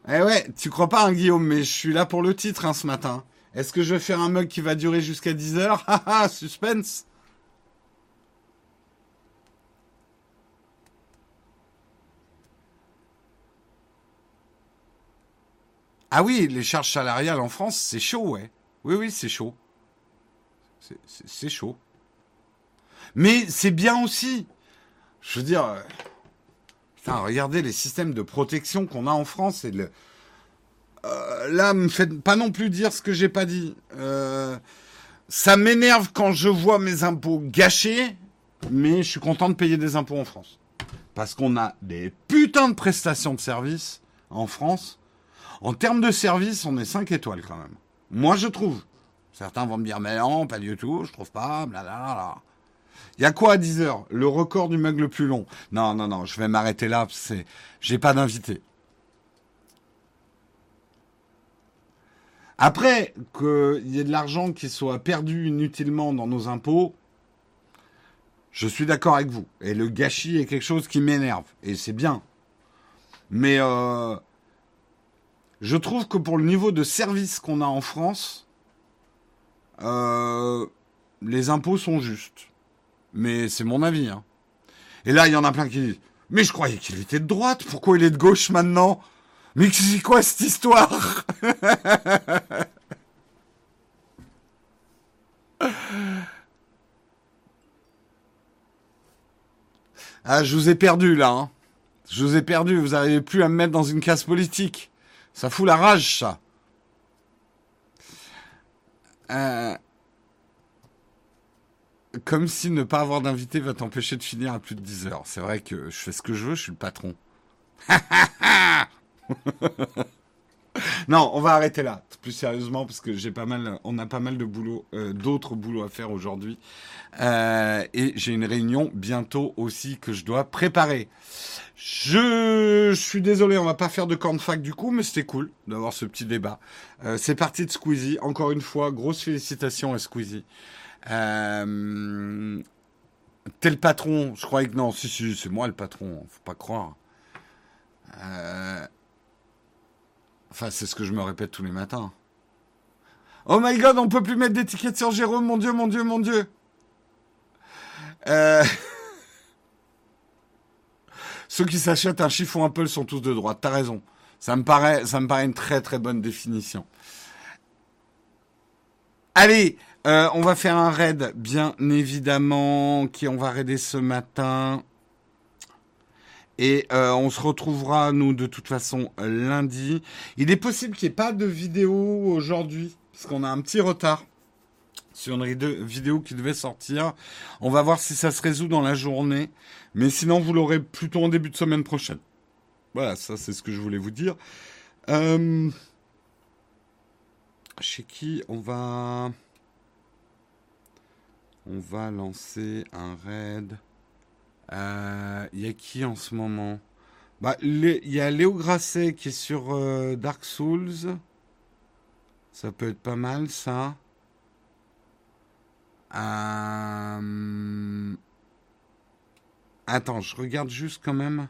Speaker 1: Eh ouais, tu crois pas, hein, Guillaume, mais je suis là pour le titre hein, ce matin. Est-ce que je vais faire un mug qui va durer jusqu'à 10 heures? Haha, suspense Ah oui, les charges salariales en France, c'est chaud, ouais. Oui, oui, c'est chaud. C'est chaud. Mais c'est bien aussi. Je veux dire, euh, putain, regardez les systèmes de protection qu'on a en France et le. Euh, là, me faites pas non plus dire ce que j'ai pas dit. Euh, ça m'énerve quand je vois mes impôts gâchés, mais je suis content de payer des impôts en France. Parce qu'on a des putains de prestations de services en France en termes de service, on est 5 étoiles quand même. Moi, je trouve. Certains vont me dire, mais non, pas du tout, je trouve pas, blablabla. Il y a quoi à 10 heures? Le record du mug le plus long. Non, non, non, je vais m'arrêter là, c'est, j'ai pas d'invité. Après, qu'il y ait de l'argent qui soit perdu inutilement dans nos impôts, je suis d'accord avec vous. Et le gâchis est quelque chose qui m'énerve. Et c'est bien. Mais euh, je trouve que pour le niveau de service qu'on a en France, euh, les impôts sont justes. Mais c'est mon avis. Hein. Et là, il y en a plein qui disent Mais je croyais qu'il était de droite, pourquoi il est de gauche maintenant? Mais c'est quoi cette histoire? Ah, je vous ai perdu là. Hein. Je vous ai perdu, vous n'arrivez plus à me mettre dans une case politique. Ça fout la rage, ça. Euh, comme si ne pas avoir d'invité va t'empêcher de finir à plus de 10 heures. C'est vrai que je fais ce que je veux, je suis le patron. non, on va arrêter là, plus sérieusement, parce que j'ai pas mal, on a pas mal de boulot, euh, d'autres boulots à faire aujourd'hui, euh, et j'ai une réunion bientôt aussi que je dois préparer. Je, suis désolé, on va pas faire de fac du coup, mais c'était cool d'avoir ce petit débat. Euh, c'est parti de Squeezie. Encore une fois, grosse félicitations à Squeezie. T'es le patron. Je croyais que non, si, si, c'est moi le patron. Faut pas croire. Enfin, c'est ce que je me répète tous les matins. Oh my god, on peut plus mettre d'étiquette sur Jérôme, mon dieu, mon dieu, mon dieu. Euh... Ceux qui s'achètent un chiffon Apple sont tous de droite. T'as raison. Ça me paraît, une très très bonne définition. Allez, euh, on va faire un raid, bien évidemment, qui on va raider ce matin. Et euh, on se retrouvera, nous, de toute façon, lundi. Il est possible qu'il n'y ait pas de vidéo aujourd'hui, parce qu'on a un petit retard sur une vidéo qui devait sortir. On va voir si ça se résout dans la journée. Mais sinon, vous l'aurez plutôt en début de semaine prochaine. Voilà, ça c'est ce que je voulais vous dire. Euh, chez qui on va... On va lancer un raid? Euh, il y a qui en ce moment? Bah, Il y a Léo Grasset qui est sur euh, Dark Souls. Ça peut être pas mal, ça. Euh, attends, je regarde juste quand même.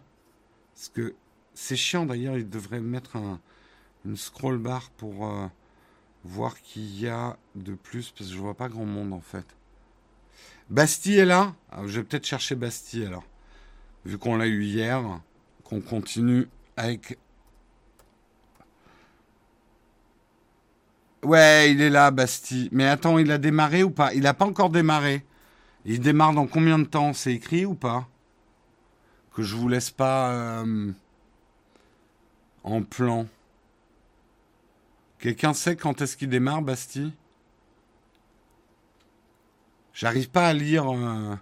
Speaker 1: Parce que c'est chiant d'ailleurs, il devrait mettre un, une scroll bar pour voir qu'il y a de plus, parce que je vois pas grand monde en fait. Bastille est là Je vais peut-être chercher Bastille alors. Vu qu'on l'a eu hier, qu'on continue avec... Ouais, il est là, Bastille. Mais attends, il a démarré ou pas? Il n'a pas encore démarré. Il démarre dans combien de temps? C'est écrit ou pas? Que je vous laisse pas euh, en plan. Quelqu'un sait quand est-ce qu'il démarre, Bastille? J'arrive pas à lire. Euh,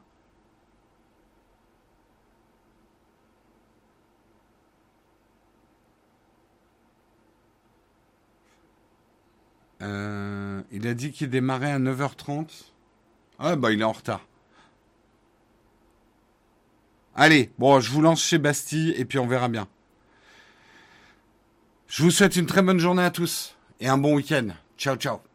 Speaker 1: euh, il a dit qu'il démarrait à 9h30. Ah bah il est en retard. Allez, bon, je vous lance chez Bastille et puis on verra bien. Je vous souhaite une très bonne journée à tous et un bon week-end. Ciao ciao.